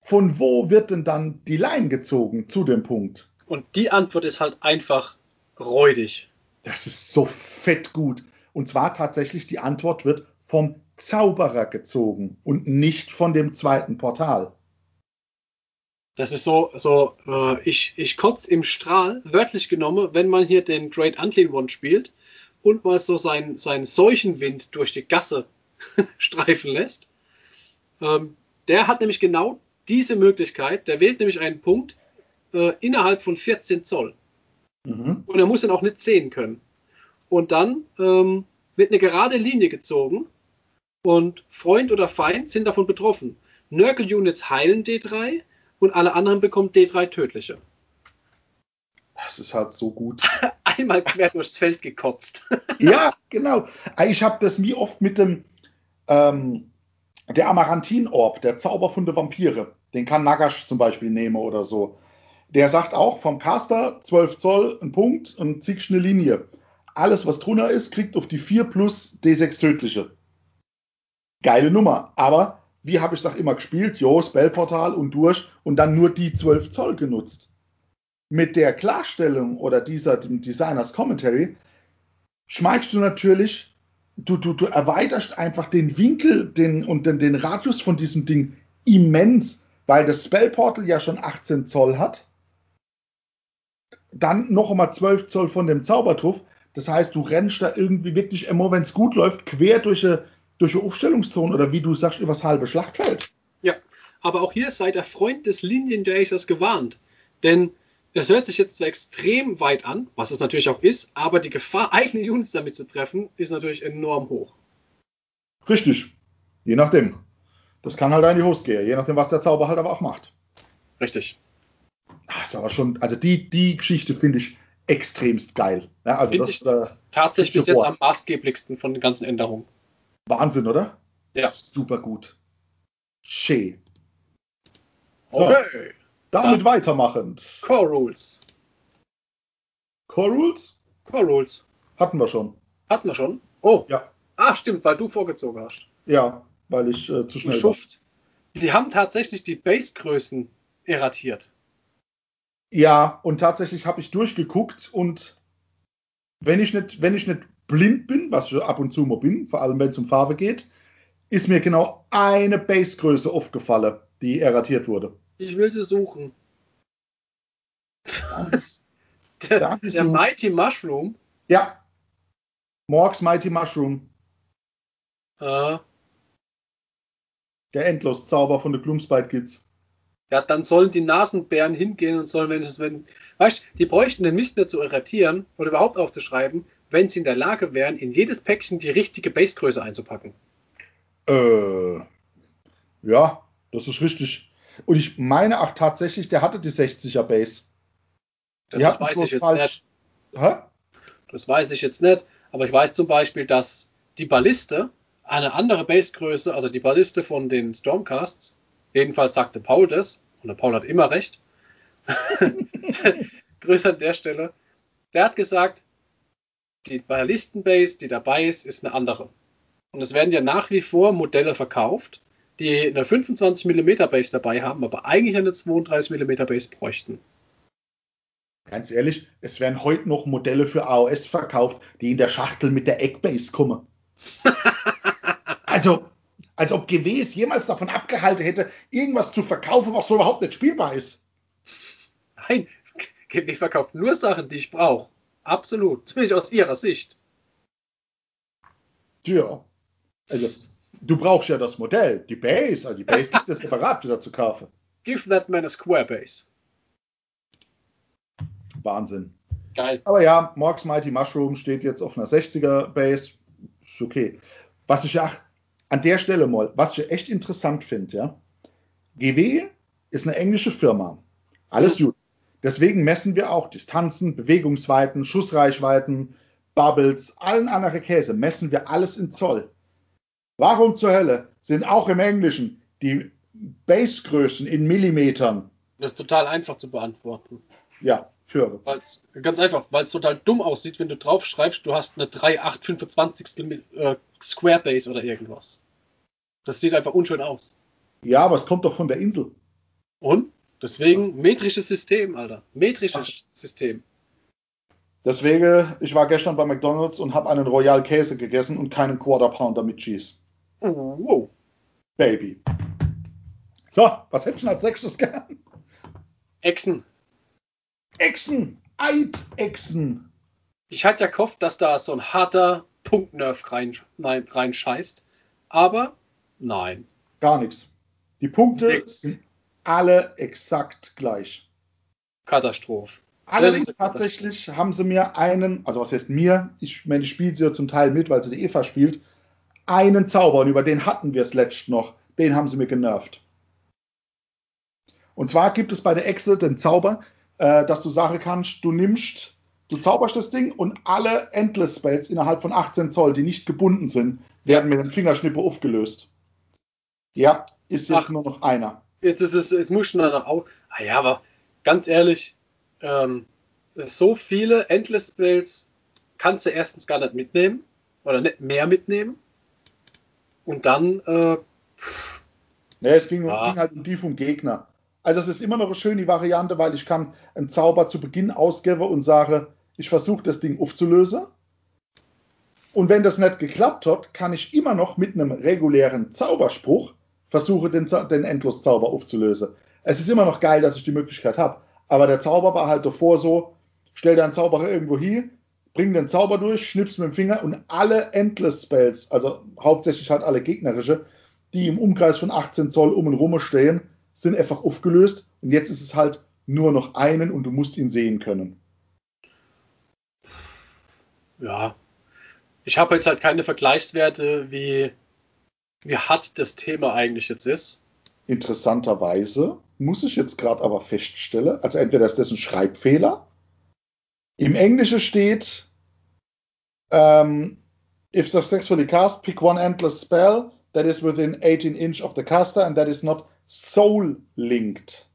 Von wo wird denn dann die Line gezogen zu dem Punkt? Und die Antwort ist halt einfach räudig. Das ist so fett gut. Und zwar tatsächlich die Antwort wird vom Zauberer gezogen und nicht von dem zweiten Portal. Das ist so, so äh, ich, ich kotze im Strahl, wörtlich genommen, wenn man hier den Great Unclean One spielt und mal so seinen sein Seuchenwind durch die Gasse (laughs) streifen lässt. Ähm, der hat nämlich genau diese Möglichkeit. Der wählt nämlich einen Punkt äh, innerhalb von 14 Zoll. Mhm. Und er muss ihn auch nicht sehen können. Und dann ähm, wird eine gerade Linie gezogen und Freund oder Feind sind davon betroffen. Nurgle-Units heilen D3, und alle anderen bekommen D3 tödliche. Das ist halt so gut. (laughs) Einmal quer durchs Feld gekotzt. (laughs) ja, genau. Ich habe das mir oft mit dem ähm, der Amarantin-Orb, der Zauberfunde Vampire. Den kann Nagash zum Beispiel nehmen oder so. Der sagt auch vom Caster 12 Zoll ein Punkt und ziehst eine Linie. Alles, was drunter ist, kriegt auf die 4 plus D6 tödliche. Geile Nummer. Aber wie habe ich es auch immer gespielt? Jo, Spellportal und durch und dann nur die 12 Zoll genutzt. Mit der Klarstellung oder dieser Designers Commentary schmeichst du natürlich du, du, du erweiterst einfach den Winkel den, und den, den Radius von diesem Ding immens, weil das Spellportal ja schon 18 Zoll hat. Dann noch einmal 12 Zoll von dem Zaubertuff. Das heißt, du rennst da irgendwie wirklich immer, wenn es gut läuft, quer durch eine, durch eine Aufstellungszone oder wie du sagst, übers halbe Schlachtfeld. Ja, aber auch hier sei der Freund des Linienjacers gewarnt. Denn das hört sich jetzt zwar extrem weit an, was es natürlich auch ist, aber die Gefahr, (laughs) eigene Units damit zu treffen, ist natürlich enorm hoch. Richtig. Je nachdem. Das kann halt in die Hose gehen, je nachdem, was der Zauber halt aber auch macht. Richtig. Ah, ist aber schon, also die, die Geschichte finde ich extremst geil. Ja, also Find das ich äh, Tatsächlich bis jetzt am maßgeblichsten von den ganzen Änderungen. Wahnsinn, oder? Ja. Super gut. Schön. So. Okay. Damit weitermachend. Core Rules. Core Rules Core Rules. hatten wir schon. Hatten wir schon. Oh. Ja. Ah, stimmt, weil du vorgezogen hast. Ja, weil ich äh, zu schnell war. Schuft. Die haben tatsächlich die Base-Größen erratiert. Ja, und tatsächlich habe ich durchgeguckt und wenn ich nicht, wenn ich nicht blind bin, was ich ab und zu mal bin, vor allem wenn es um Farbe geht, ist mir genau eine Basegröße aufgefallen, die erratiert wurde. Ich will sie suchen. Das- (laughs) Der, der suchen? Mighty Mushroom. ja. Morgs Mighty Mushroom, Äh, der Endlos-Zauber von den Gloomspite Kids. ja, dann sollen die Nasenbären hingehen und sollen, wenn es, wenn, weißt du, die bräuchten den nicht mehr zu erratieren oder überhaupt aufzuschreiben, wenn sie in der Lage wären, in jedes Päckchen die richtige Basegröße einzupacken. Äh, ja, das ist richtig. Und ich meine auch tatsächlich, der hatte die 60er Base. Das, hatten weiß ich jetzt falsch- nicht. Hä? Das weiß ich jetzt nicht. Aber ich weiß zum Beispiel, dass die Balliste eine andere Basegröße, also die Balliste von den Stormcasts, jedenfalls sagte Paul das, und der Paul hat immer recht, (laughs) Grüße an der Stelle, der hat gesagt, die Ballistenbase, die dabei ist, ist eine andere. Und es werden ja nach wie vor Modelle verkauft, die eine 25 mm Base dabei haben, aber eigentlich eine 32 mm Base bräuchten. Ganz ehrlich, es werden heute noch Modelle für AOS verkauft, die in der Schachtel mit der Eckbase kommen. (laughs) also, als ob GW es jemals davon abgehalten hätte, irgendwas zu verkaufen, was so überhaupt nicht spielbar ist. Nein, GW verkauft nur Sachen, die ich brauche. Absolut. Zumindest aus ihrer Sicht. Tja. Also, du brauchst ja das Modell, die Base. Also die Base gibt es separat wieder zu kaufen. Give that man a square base. Wahnsinn. Geil. Aber ja, Morgs Mighty Mushroom steht jetzt auf einer 60er Base. Ist okay. Was ich ja an der Stelle mal, was ich echt interessant finde, ja. GW ist eine englische Firma. Alles gut. Deswegen messen wir auch Distanzen, Bewegungsweiten, Schussreichweiten, Bubbles, allen anderen Käse, messen wir alles in Zoll. Warum zur Hölle sind auch im Englischen die Basegrößen in Millimetern? Das ist total einfach zu beantworten. Ja, für. Weil's, ganz einfach, weil es total dumm aussieht, wenn du draufschreibst, du hast eine 3,825 äh, Square Base oder irgendwas. Das sieht einfach unschön aus. Ja, aber es kommt doch von der Insel. Und? Deswegen metrisches System, Alter. Metrisches System. Deswegen, ich war gestern bei McDonalds und habe einen Royal Käse gegessen und keinen Quarter Pounder mit Cheese. Oh, wow. Baby. So, was hättest du denn als nächstes gern? Echsen. Echsen. Eidechsen. Ich hatte ja gehofft, dass da so ein harter Punktnerv rein, nein, reinscheißt. Aber nein. Gar nichts. Die Punkte Nix. Alle exakt gleich. Katastrophe. Allerdings tatsächlich haben sie mir einen, also was heißt mir, ich meine, ich spiele sie ja zum Teil mit, weil sie die Eva spielt, einen Zauber und über den hatten wir es letzt noch. Den haben sie mir genervt. Und zwar gibt es bei der Echse den Zauber, äh, dass du sagen kannst, du nimmst, du zauberst das Ding und alle Endless Spells innerhalb von 18 Zoll, die nicht gebunden sind, werden mit dem Fingerschnippe aufgelöst. Ja, ist jetzt Ach. nur noch einer. Jetzt ist es, jetzt muss ich schon danach auch. Ah ja, aber ganz ehrlich, ähm, so viele Endless Spells kannst du erstens gar nicht mitnehmen oder nicht mehr mitnehmen. Und dann, äh, Ja, es ging, Ja. ging halt um die vom Gegner. Also es ist immer noch eine schöne Variante, weil ich kann einen Zauber zu Beginn ausgeben und sage, ich versuche das Ding aufzulösen. Und wenn das nicht geklappt hat, kann ich immer noch mit einem regulären Zauberspruch versuchen, den, den Endloszauber aufzulösen. Es ist immer noch geil, dass ich die Möglichkeit habe. Aber der Zauber war halt davor so, stell deinen Zauberer irgendwo hin, bring den Zauber durch, schnippst mit dem Finger und alle Endless Spells, also hauptsächlich halt alle gegnerische, die im Umkreis von 18 Zoll um und rum stehen, sind einfach aufgelöst. Und jetzt ist es halt nur noch einen und du musst ihn sehen können. Ja. Ich habe jetzt halt keine Vergleichswerte, wie, wie hart das Thema eigentlich jetzt ist. Interessanterweise muss ich jetzt gerade aber feststellen, also entweder ist das ein Schreibfehler. Im Englischen steht, um, ähm, if successfully cast, pick one endless spell that is within 18 inch of the caster and that is not soul linked.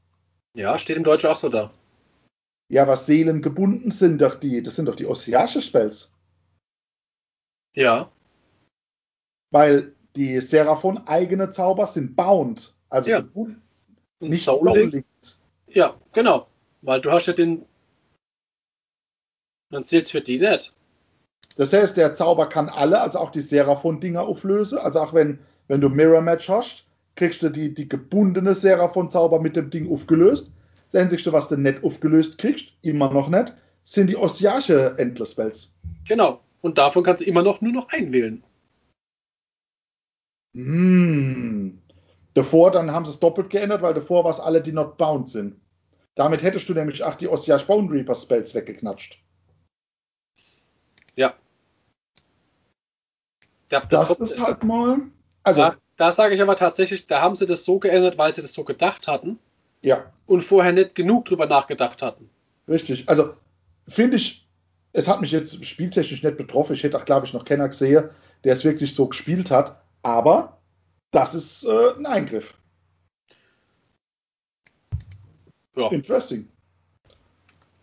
Ja, steht im Deutschen auch so da. Ja, was Seelen gebunden sind doch die, das sind doch die Ossiasche Spells. Ja. Weil die Seraphon eigene Zauber sind bound, also ja. nicht soul. Ja, genau. Weil du hast ja den. Dann zählt es für die nicht. Das heißt, der Zauber kann alle, also auch die Seraphon-Dinger auflösen. Also auch wenn, wenn du Mirror Match hast, kriegst du die, die gebundene Seraphon-Zauber mit dem Ding aufgelöst. Das Einzige, was du nicht aufgelöst kriegst, immer noch nicht, sind die Ossiasche Endless Spells. Genau. Und davon kannst du immer noch nur noch einwählen. Hm. Davor, dann haben sie es doppelt geändert, weil davor war es alle, die not bound sind. Damit hättest du nämlich auch die Ossiash Bone Reaper Spells weggeknatscht. Ja. ja das, das ist halt mal. Also, da, da sage ich aber tatsächlich, da haben sie das so geändert, weil sie das so gedacht hatten. Ja. Und vorher nicht genug drüber nachgedacht hatten. Richtig. Also, finde ich, es hat mich jetzt spieltechnisch nicht betroffen. Ich hätte auch, glaube ich, noch keiner gesehen, der es wirklich so gespielt hat. Aber das ist äh, ein Eingriff. Ja. Interesting.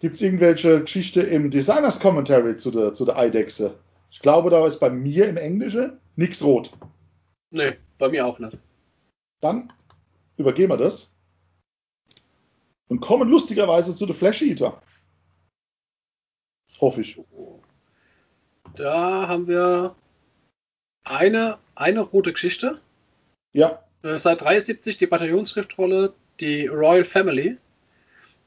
Gibt es irgendwelche Geschichte im Designers Commentary zu der, zu der Eidechse? Ich glaube, da ist bei mir im Englischen nichts rot. Nee, bei mir auch nicht. Dann übergehen wir das und kommen lustigerweise zu der Flash Eater. Hoffe ich. Da haben wir eine, eine rote Geschichte. Ja. Äh, seit 73 die Bataillonsschriftrolle, die Royal Family.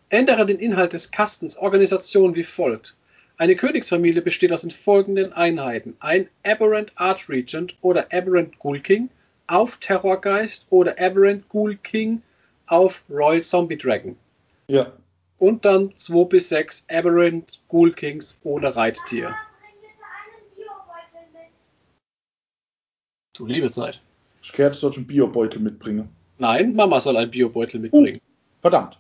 Ändere den Inhalt des Kastens Organisation wie folgt. Eine Königsfamilie besteht aus den folgenden Einheiten. Ein Aberrant Archregent oder Aberrant Ghoul King auf Terrorgeist oder Aberrant Ghoul King auf Royal Zombie Dragon. Ja. Und dann 2 bis 6 Aberrant Ghoul Kings ohne Reittier. Du liebe Zeit. Ich werde solch einen Biobeutel mitbringen. Nein, Mama soll einen Biobeutel mitbringen. Uh, verdammt.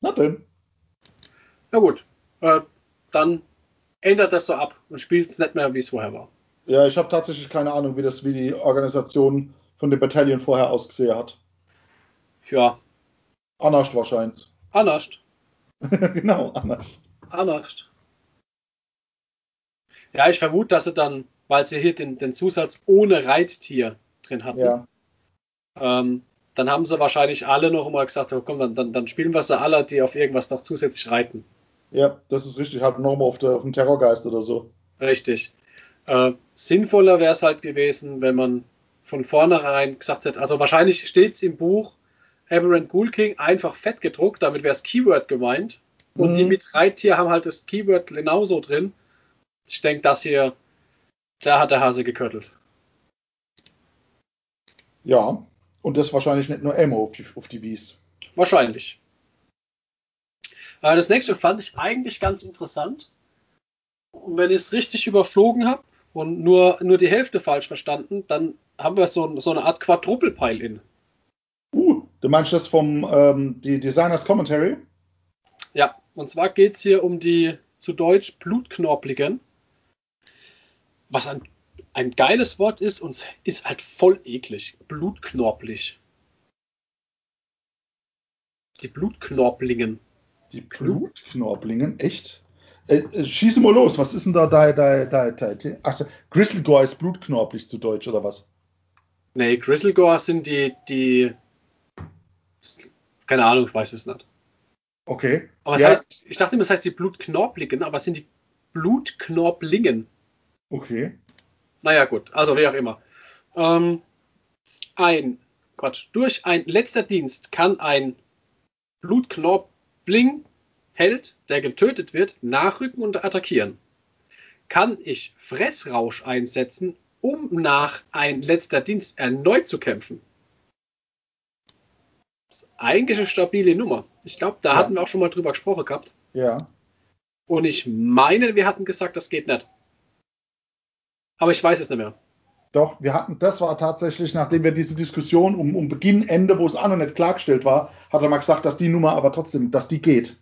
Na denn. Na gut. Äh, dann ändert das so ab und spielt es nicht mehr, wie es vorher war. Ja, ich habe tatsächlich keine Ahnung, wie das, wie die Organisation von dem Bataillon vorher ausgesehen hat. Ja. Anascht wahrscheinlich. Anascht. (laughs) genau, Anascht. Anascht. Ja, ich vermute, dass sie dann, weil sie hier den, den Zusatz ohne Reittier drin hatten, ja. ähm, dann haben sie wahrscheinlich alle noch mal gesagt, oh, komm, dann, dann, dann spielen wir sie alle, die auf irgendwas noch zusätzlich reiten. Ja, das ist richtig, halt nochmal auf, der, auf dem Terrorgeist oder so. Richtig. Äh, sinnvoller wäre es halt gewesen, wenn man von vornherein gesagt hätte, also wahrscheinlich steht es im Buch Aberrant Ghoul King einfach fett gedruckt, damit wäre es Keyword gemeint. Und mhm. die mit Reittier haben halt das Keyword genauso drin. Ich denke, das hier, da hat der Hase geköttelt. Ja, und das wahrscheinlich nicht nur Ammo auf die, auf die Wies. Wahrscheinlich. Äh, das nächste fand ich eigentlich ganz interessant. Und wenn ich es richtig überflogen habe und nur, nur die Hälfte falsch verstanden, dann haben wir so, so eine Art Quadruple-Pile-In. Uh, du meinst das vom ähm, die Designers Commentary? Ja, und zwar geht es hier um die zu Deutsch Blutknorpligen. Was ein, ein geiles Wort ist und ist halt voll eklig. Blutknorplig. Die Blutknorplingen. Die Blutknorblingen, echt? Äh, äh, schieße mal los, was ist denn da da da da da? Ach, Grizzlegore ist blutknorplig zu Deutsch oder was? Nee, Grizzlegore sind die die keine Ahnung, ich weiß es nicht. Okay. Aber es ja. heißt, ich dachte immer, es heißt die Blutknorpligen, aber es sind die Blutknorblingen. Okay. Naja, gut, also wie auch immer. Ähm, ein, Quatsch, durch ein letzter Dienst kann ein Blutknorbling Held, der getötet wird, nachrücken und attackieren. Kann ich Fressrausch einsetzen, um nach ein letzter Dienst erneut zu kämpfen? Das ist eigentlich eine stabile Nummer. Ich glaube, da Ja. hatten wir auch schon mal drüber gesprochen gehabt. Ja. Und ich meine, wir hatten gesagt, das geht nicht. Aber ich weiß es nicht mehr. Doch, wir hatten, das war tatsächlich, nachdem wir diese Diskussion um, um Beginn, Ende, wo es auch noch nicht klargestellt war, hat er mal gesagt, dass die Nummer aber trotzdem, dass die geht.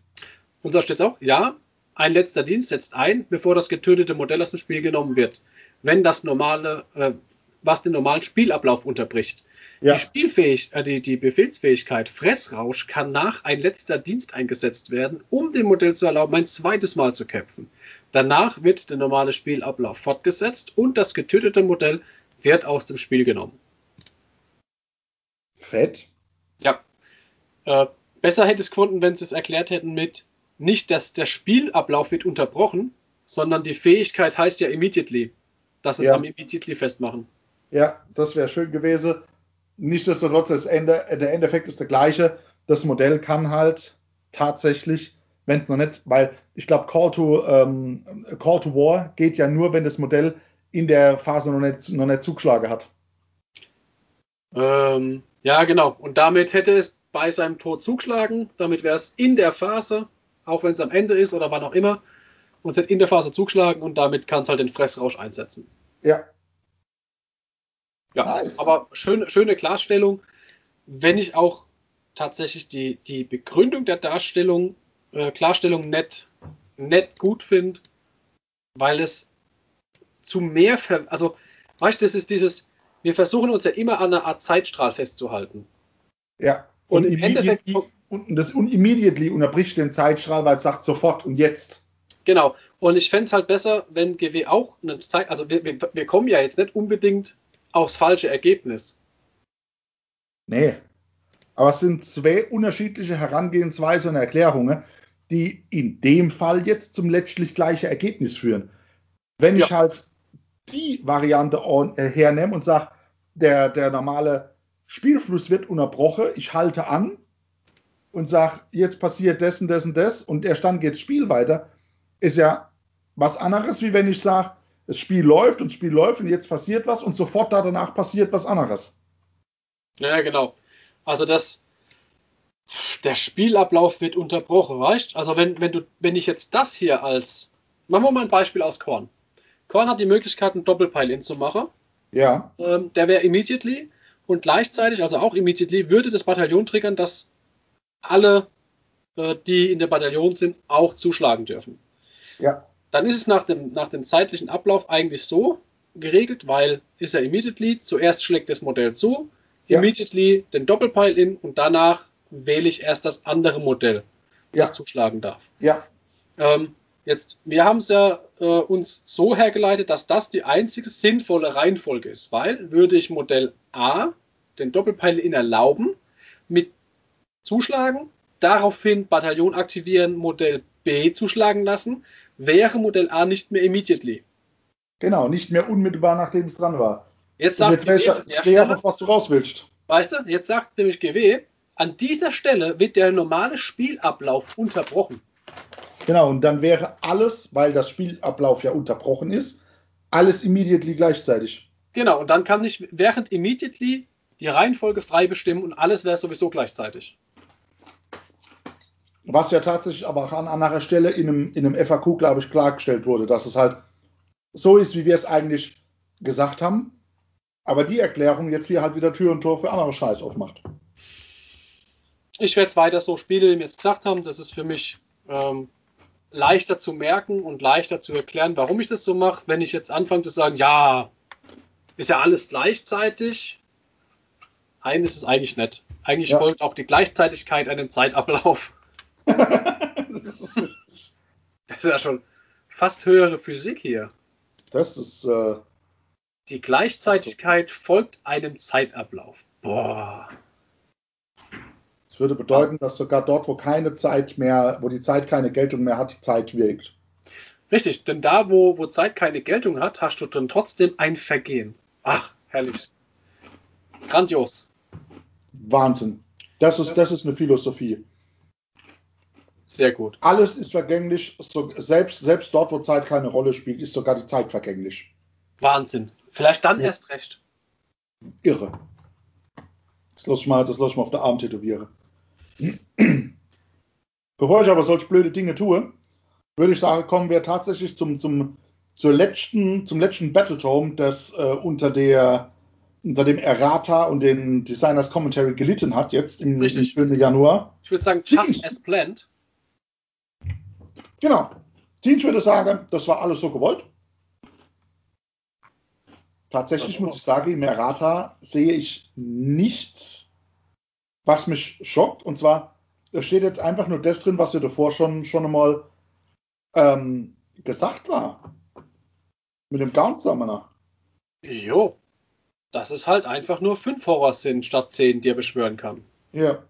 Und da steht es auch, ja, ein letzter Dienst setzt ein, bevor das getötete Modell aus dem Spiel genommen wird. Wenn das normale, äh, was den normalen Spielablauf unterbricht. Ja. Die, Spielfähig äh, die, die Befehlsfähigkeit Fressrausch kann nach ein letzter Dienst eingesetzt werden, um dem Modell zu erlauben, ein zweites Mal zu kämpfen. Danach wird der normale Spielablauf fortgesetzt und das getötete Modell wird aus dem Spiel genommen. Fett. Ja. Äh, besser hätte es gefunden, wenn sie es erklärt hätten mit nicht, dass der Spielablauf wird unterbrochen, sondern die Fähigkeit heißt ja immediately. Dass sie es Ja. am immediately festmachen. Ja, das wäre schön gewesen. Nichtsdestotrotz, das Ende, der Endeffekt ist der gleiche. Das Modell kann halt tatsächlich, wenn es noch nicht, weil ich glaube, Call to ähm, Call to War geht ja nur, wenn das Modell in der Phase noch nicht, noch nicht zugeschlagen hat. Ähm, ja, genau. Und damit hätte es bei seinem Tod zugeschlagen. Damit wäre es in der Phase, auch wenn es am Ende ist oder wann auch immer, und es hätte in der Phase zugeschlagen und damit kann es halt den Fressrausch einsetzen. Ja, Ja, Nice. aber schöne, schöne Klarstellung. Wenn ich auch tatsächlich die, die Begründung der Darstellung, äh, Klarstellung nett, nett gut finde, weil es zu mehr, ver also, weißt du, das ist dieses, wir versuchen uns ja immer an einer Art Zeitstrahl festzuhalten. ja. Und im Endeffekt- und das und immediately unterbricht den Zeitstrahl, weil es sagt sofort und jetzt. Genau. Und ich fände es halt besser, wenn GW auch eine Zeit, also wir, wir, wir kommen ja jetzt nicht unbedingt aufs falsche Ergebnis. Nee. Aber es sind zwei unterschiedliche Herangehensweisen und Erklärungen, die in dem Fall jetzt zum letztlich gleichen Ergebnis führen. Wenn ich Ja. halt die Variante on- äh, hernehme und sage, der, der normale Spielfluss wird unterbrochen, ich halte an und sage, jetzt passiert das und das und das und der Stand geht das Spiel weiter, ist ja was anderes, wie wenn ich sage, das Spiel läuft und das Spiel läuft und jetzt passiert was und sofort da danach passiert was anderes. Ja, genau. Also das, der Spielablauf wird unterbrochen, weißt? Also wenn, wenn du, wenn ich jetzt das hier als, machen wir mal ein Beispiel aus Korn. Korn hat die Möglichkeit, einen Doppelpile-In zu machen. Ja, Ähm, der wäre immediately und gleichzeitig, also auch immediately, würde das Bataillon triggern, dass alle, äh, die in der Bataillon sind, auch zuschlagen dürfen. ja, Dann ist es nach dem, nach dem zeitlichen Ablauf eigentlich so geregelt, weil ist er immediately, zuerst schlägt das Modell zu, Ja. immediately den Doppelpile in und danach wähle ich erst das andere Modell, das Ja. zuschlagen darf. ja, Ähm, jetzt, wir haben es ja äh, uns so hergeleitet, dass das die einzige sinnvolle Reihenfolge ist, weil würde ich Modell A den Doppelpile in erlauben, mit zuschlagen, daraufhin Bataillon aktivieren, Modell B zuschlagen lassen, wäre Modell A nicht mehr immediately. Genau, nicht mehr unmittelbar nachdem es dran war. Jetzt Und sagt jetzt GW, sehr, auf was du raus willst. weißt du, jetzt sagt nämlich GW, an dieser Stelle wird der normale Spielablauf unterbrochen. Genau, und dann wäre alles, weil das Spielablauf ja unterbrochen ist, alles immediately gleichzeitig. Genau, und dann kann ich während immediately die Reihenfolge frei bestimmen und alles wäre sowieso gleichzeitig. Was ja tatsächlich aber auch an anderer Stelle in einem, in einem FAQ, glaube ich, klargestellt wurde, dass es halt so ist, wie wir es eigentlich gesagt haben. Aber die Erklärung jetzt hier halt wieder Tür und Tor für andere Scheiß aufmacht. Ich werde es weiter so spielen, wie wir es gesagt haben. Das ist für mich ähm, leichter zu merken und leichter zu erklären, warum ich das so mache. Wenn ich jetzt anfange zu sagen, ja, ist ja alles gleichzeitig. Nein, ist es eigentlich nicht. Eigentlich Ja. folgt auch die Gleichzeitigkeit einem Zeitablauf. Das ist, Das ist ja schon fast höhere Physik hier. das ist äh, Die Gleichzeitigkeit folgt einem Zeitablauf. Boah. das würde bedeuten, dass sogar dort, wo keine Zeit mehr, wo die Zeit keine Geltung mehr hat, die Zeit wirkt. Richtig, denn da, wo, wo Zeit keine Geltung hat, hast du dann trotzdem ein Vergehen. Ach, herrlich. Grandios. Wahnsinn. Das ist, das ist eine Philosophie. Sehr gut. Alles ist vergänglich, so, selbst, selbst dort, wo Zeit keine Rolle spielt, ist sogar die Zeit vergänglich. Wahnsinn. Vielleicht dann Ja. erst recht. Irre. Das lasse ich mal, das lass ich mal auf der Arm tätowieren. Bevor ich aber solch blöde Dinge tue, würde ich sagen, kommen wir tatsächlich zum, zum, zur letzten, zum letzten Battletome, das äh, unter, der, unter dem Errata und den Designers Commentary gelitten hat, jetzt im, im Januar. Ich würde sagen, just as planned. Genau. Ich würde sagen, das war alles so gewollt. Tatsächlich muss ich sagen, im Errata sehe ich nichts, was mich schockt. Und zwar, da steht jetzt einfach nur das drin, was wir davor schon, schon einmal ähm, gesagt war. Mit dem Gaunt Summoner. Jo. Das ist halt einfach nur fünf Horrors sind statt zehn, die er beschwören kann. Ja,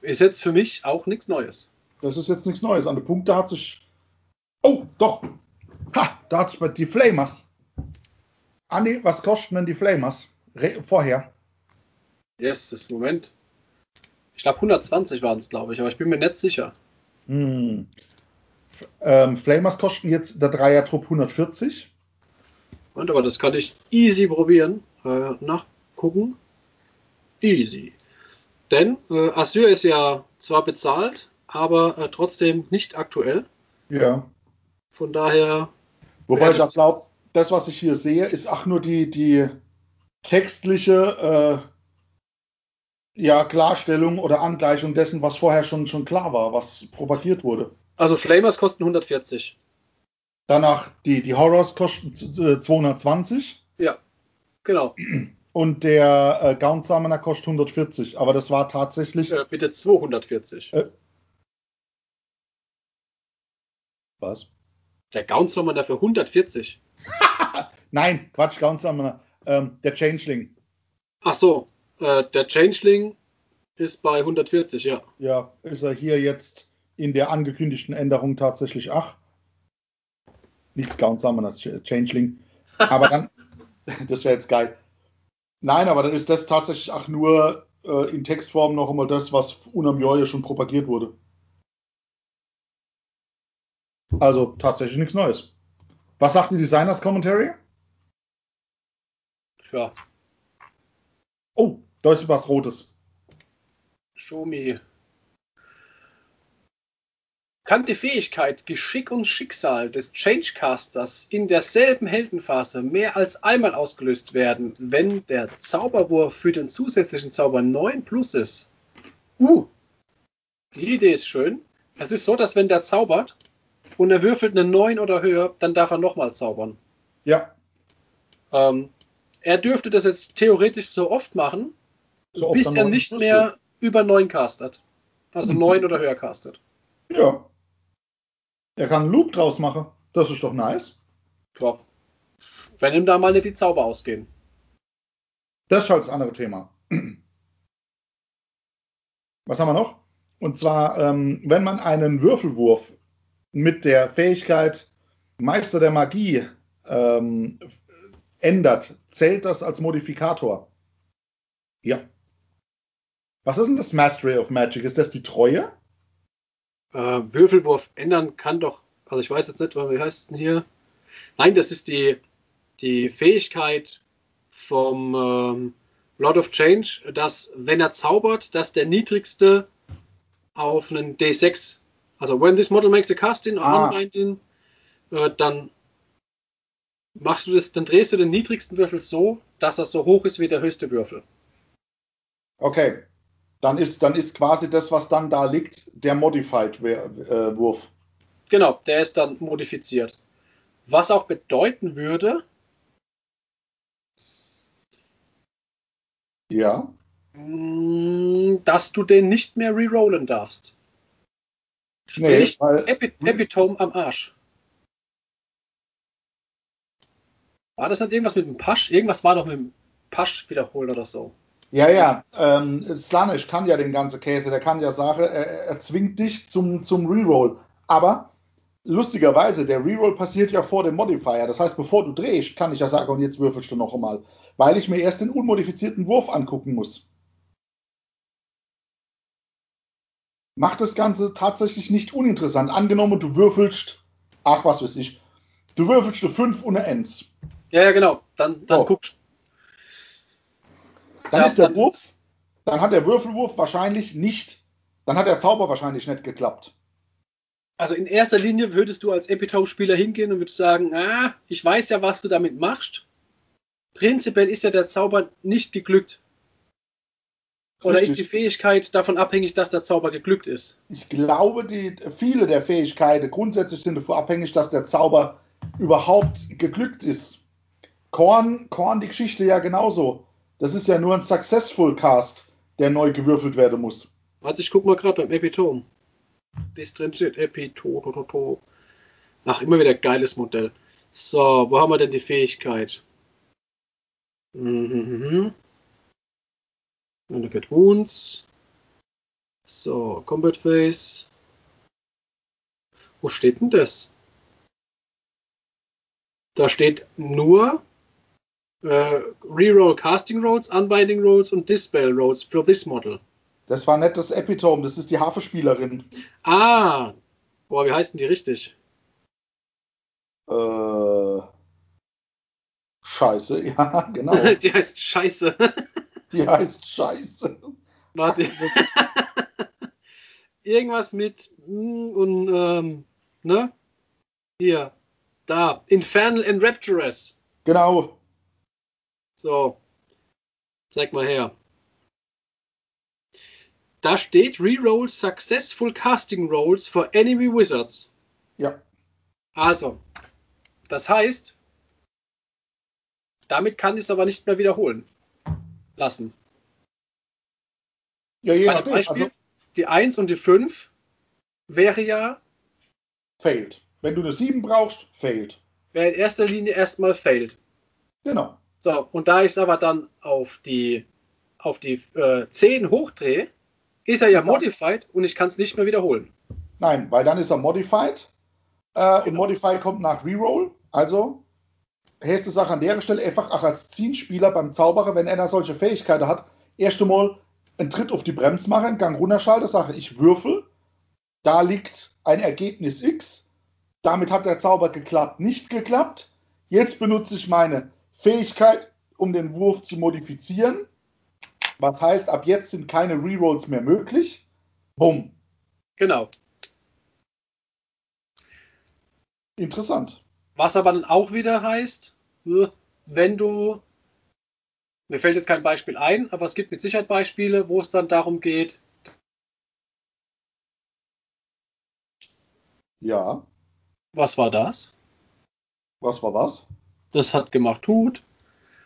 Ist jetzt für mich auch nichts Neues. das ist jetzt nichts Neues. An der Punkte hat sich. Oh, doch. Ha, da hat sich bei die Flamers. Andi, was kosten denn die Flamers? Re vorher. Yes, das Moment. Ich glaube 120 waren es, glaube ich, aber ich bin mir nicht sicher. Hm. Ähm, Flamers kosten jetzt der Dreier-Trupp 140. Und aber das kann ich easy probieren. Äh, nachgucken. Easy. Denn äh, Azure ist ja zwar bezahlt, aber äh, trotzdem nicht aktuell. Ja. Von daher, Wobei ich auch glaube, das, was ich hier sehe, ist auch nur die, die textliche äh, ja, Klarstellung oder Angleichung dessen, was vorher schon, schon klar war, was propagiert wurde. also Flamers kosten 140. Danach die, die Horrors kosten äh, 220 Ja, genau. und der äh, Gaunt Summoner kostet 140. Aber das war tatsächlich. Äh, bitte 240. Äh. Was? Der Gaunsommer dafür 140. (laughs) Nein, Quatsch, Gaunt Summoner. Ähm, der Changeling. Ach so, äh, der Changeling ist bei 140, ja. Ja, ist er hier jetzt in der angekündigten Änderung tatsächlich ach. Nicht Scout Summoner, Ch- Changeling. Aber dann, (laughs) das wäre jetzt geil. Nein, aber dann ist das tatsächlich auch nur äh, in Textform noch einmal das, was unam Joje schon propagiert wurde. Also tatsächlich nichts Neues. Was sagt die Designers Commentary? Ja, Oh, da ist was Rotes. show me. Kann die Fähigkeit, Geschick und Schicksal des Changecasters in derselben Heldenphase mehr als einmal ausgelöst werden, wenn der Zauberwurf für den zusätzlichen Zauber 9 plus ist? Uh, die Idee ist schön. Es ist so, dass wenn der zaubert und er würfelt eine 9 oder höher, dann darf er nochmal zaubern. Ja, Ähm, er dürfte das jetzt theoretisch so oft machen, so bis er nicht mehr über 9 castet. Also (laughs) 9 oder höher castet. Ja. Er kann einen Loop draus machen. Das ist doch nice. Ja. Wenn ihm da mal nicht die Zauber ausgehen. Das ist halt das andere Thema. (clears throat) Was haben wir noch? Und zwar, ähm, wenn man einen Würfelwurf mit der Fähigkeit Meister der Magie ähm, ändert, zählt das als Modifikator. Ja. Was ist denn das Mastery of Magic? Ist das die Treue? Äh, Würfelwurf ändern kann doch, also ich weiß jetzt nicht, wie heißt es denn hier? Nein, das ist die, die Fähigkeit vom ähm, Lord of Change, dass wenn er zaubert, dass der niedrigste auf einen D6, also when this model makes a casting or Ah. unbinding, äh, dann machst du das, dann drehst du den niedrigsten Würfel so, dass er so hoch ist wie der höchste Würfel. Okay. Dann ist, dann ist quasi das, was dann da liegt, der Modified Wer- äh, Wurf. Genau, der ist dann modifiziert. Was auch bedeuten würde, Ja. mh, dass du den nicht mehr rerollen darfst. Nee, weil, Epi Epitome am Arsch. War das nicht irgendwas mit dem Pasch? Irgendwas war doch mit dem Pasch wiederholt oder so. Ja, ja, ähm, Slanisch kann ja den ganzen Käse, der kann ja sagen, er, er zwingt dich zum, zum Reroll. Aber lustigerweise, der Reroll passiert ja vor dem Modifier. Das heißt, bevor du drehst, kann ich ja sagen, und jetzt würfelst du noch einmal, weil ich mir erst den unmodifizierten Wurf angucken muss. Macht das Ganze tatsächlich nicht uninteressant. Angenommen, du würfelst, ach was weiß ich, du würfelst eine 5 und eine 1. Ja, ja, genau. Dann, dann So. guckst Dann Ja, ist der dann- Wurf, dann hat der Würfelwurf wahrscheinlich nicht, dann hat der Zauber wahrscheinlich nicht geklappt. Also in erster Linie würdest du als Epitome-Spieler hingehen und würdest sagen, ah, ich weiß ja, was du damit machst. Prinzipiell ist ja der Zauber nicht geglückt. Oder Richtig. ist die Fähigkeit davon abhängig, dass der Zauber geglückt ist? Ich glaube, die, viele der Fähigkeiten grundsätzlich sind davon abhängig, dass der Zauber überhaupt geglückt ist. Korn, Korn, die Geschichte ja genauso. Das ist ja nur ein Successful Cast, der neu gewürfelt werden muss. Warte, ich guck mal gerade beim Epitome. Bis drin steht to. Ach, immer wieder geiles Modell. So, wo haben wir denn die Fähigkeit? Mhm. Get Wounds. So, Combat Phase. Wo steht denn das? Da steht nur äh, Reroll Casting Rolls, Unbinding Rolls und Dispel Rolls für this Model. Das war nicht das Epitome, das ist die Hafenspielerin. Ah, boah, wie heißt denn die richtig? Äh, Scheiße, (laughs) ja, genau. (laughs) die heißt Scheiße. (laughs) (laughs) Die heißt Scheiße. Warte. (laughs) Irgendwas mit und ähm, ne? Hier, da, Infernal and Rapturous. Genau. So, zeig mal her. Da steht Reroll Successful Casting Rolls for Enemy Wizards. Ja. Also, das heißt, damit kann ich es aber nicht mehr wiederholen lassen. Ja, je nachdem. Beispiel, Also, die 1 und die 5 wäre ja, failed. Wenn du eine 7 brauchst, failed. wäre in erster Linie erstmal failed. Genau. So, und da ich es aber dann auf die, auf die äh, 10 hochdrehe, ist er ja er- modified und ich kann es nicht mehr wiederholen. Nein, weil dann ist er modified. Äh, Und Genau. Modify kommt nach Reroll. Also, erste Sache an der Stelle, einfach auch als Zielspieler beim Zauberer, wenn einer solche Fähigkeiten hat, erst einmal einen Tritt auf die Bremse machen, einen Gang runterschalten, sage ich würfel. Da liegt ein Ergebnis X. Damit hat der Zauber geklappt, nicht geklappt. Jetzt benutze ich meine Fähigkeit, um den Wurf zu modifizieren. Was heißt, ab jetzt sind keine Rerolls mehr möglich. Bumm. Genau. Interessant. Was aber dann auch wieder heißt, äh, wenn du, mir fällt jetzt kein Beispiel ein, aber es gibt mit Sicherheit Beispiele, wo es dann darum geht, Ja. was war das? Was war was? Das hat gemacht Tut,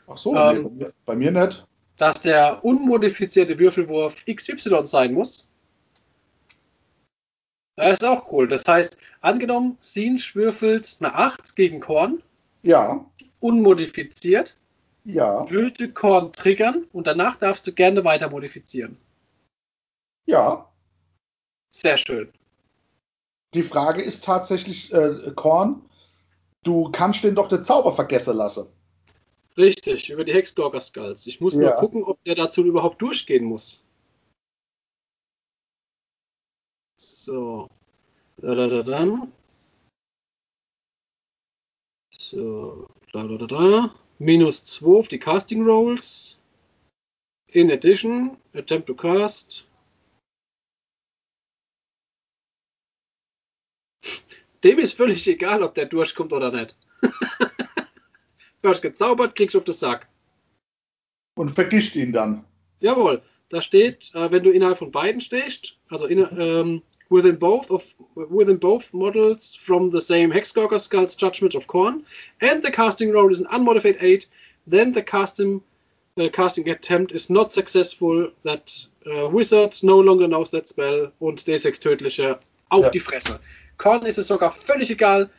Ach so, Ähm, bei, mir, bei mir nicht. dass der unmodifizierte Würfelwurf XY sein muss. Das ist auch cool. Das heißt, angenommen, Sinch würfelt eine 8 gegen Korn, Ja, unmodifiziert, ja, würde Korn triggern und danach darfst du gerne weiter modifizieren. ja. Sehr schön. Die Frage ist tatsächlich, äh, Korn, du kannst den doch den Zauber vergessen lassen. Richtig, über die Hexgorger Skulls. Ich muss nur Ja. gucken, ob der dazu überhaupt durchgehen muss. So. Da, da, da, da. So. Da, da, da, da. Minus 2 auf die Casting Rolls. In addition, attempt to cast. Dem ist völlig egal, ob der durchkommt oder nicht. (laughs) du hast gezaubert, kriegst auf den Sack. Und vergisst ihn dann. Jawohl, da steht, äh, wenn du innerhalb von beiden stehst, also in, ähm, within both of within both models from the same Hexgorger Skulls Judgment of Corn, and the casting roll is an unmodified 8, then the casting uh, casting attempt is not successful. That uh, wizard no longer knows that spell und D6 tödliche auf Ja. die Fresse. Korn ist es sogar völlig egal,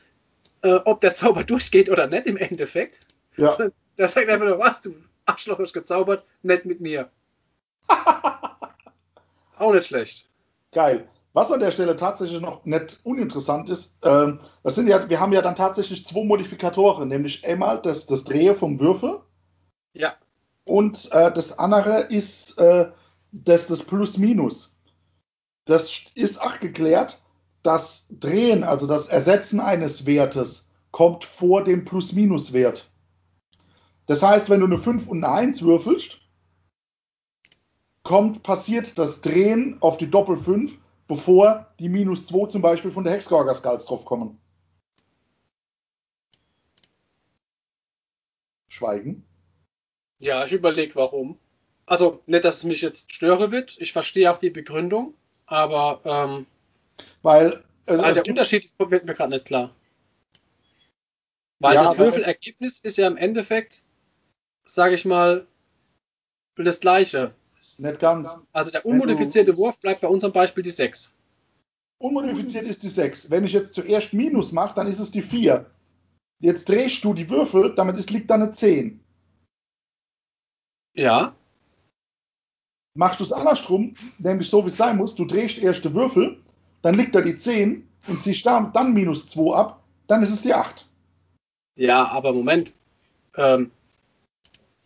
äh, ob der Zauber (laughs) durchgeht oder nicht im Endeffekt. Ja, (laughs) Der sagt einfach nur, was, du Arschloch hast gezaubert, nicht mit mir. (laughs) Auch nicht schlecht. geil. Was an der Stelle tatsächlich noch nicht uninteressant ist, ähm, das sind ja, wir haben ja dann tatsächlich zwei Modifikatoren, nämlich einmal das, das Drehen vom Würfel. Ja. Und äh, das andere ist äh, das, das Plus-Minus. Das ist auch geklärt. Das Drehen, also das Ersetzen eines Wertes, kommt vor dem Plus-Minus-Wert. Das heißt, wenn du eine 5 und eine 1 würfelst, kommt, passiert das Drehen auf die Doppel 5, bevor die minus 2 zum Beispiel von der Hexgorger Skulls draufkommen. Schweigen. Ja, ich überlege, warum. Also, nicht, dass es mich jetzt störe wird. Ich verstehe auch die Begründung, aber ähm, weil also der Unterschied ist, wird mir gerade nicht klar. Weil ja, das Würfelergebnis ist ja im Endeffekt, sage ich mal, das gleiche. Nicht ganz. Also der unmodifizierte Wurf bleibt bei unserem Beispiel die 6. Unmodifiziert ist die 6. Wenn ich jetzt zuerst Minus mache, dann ist es die 4. Jetzt drehst du die Würfel, damit ist, liegt da eine 10. Ja. Machst du es andersrum, nämlich so wie es sein muss, du drehst erst die Würfel, dann liegt da die 10 und ziehst dann minus 2 ab, dann ist es die 8. Ja, aber Moment. Ähm,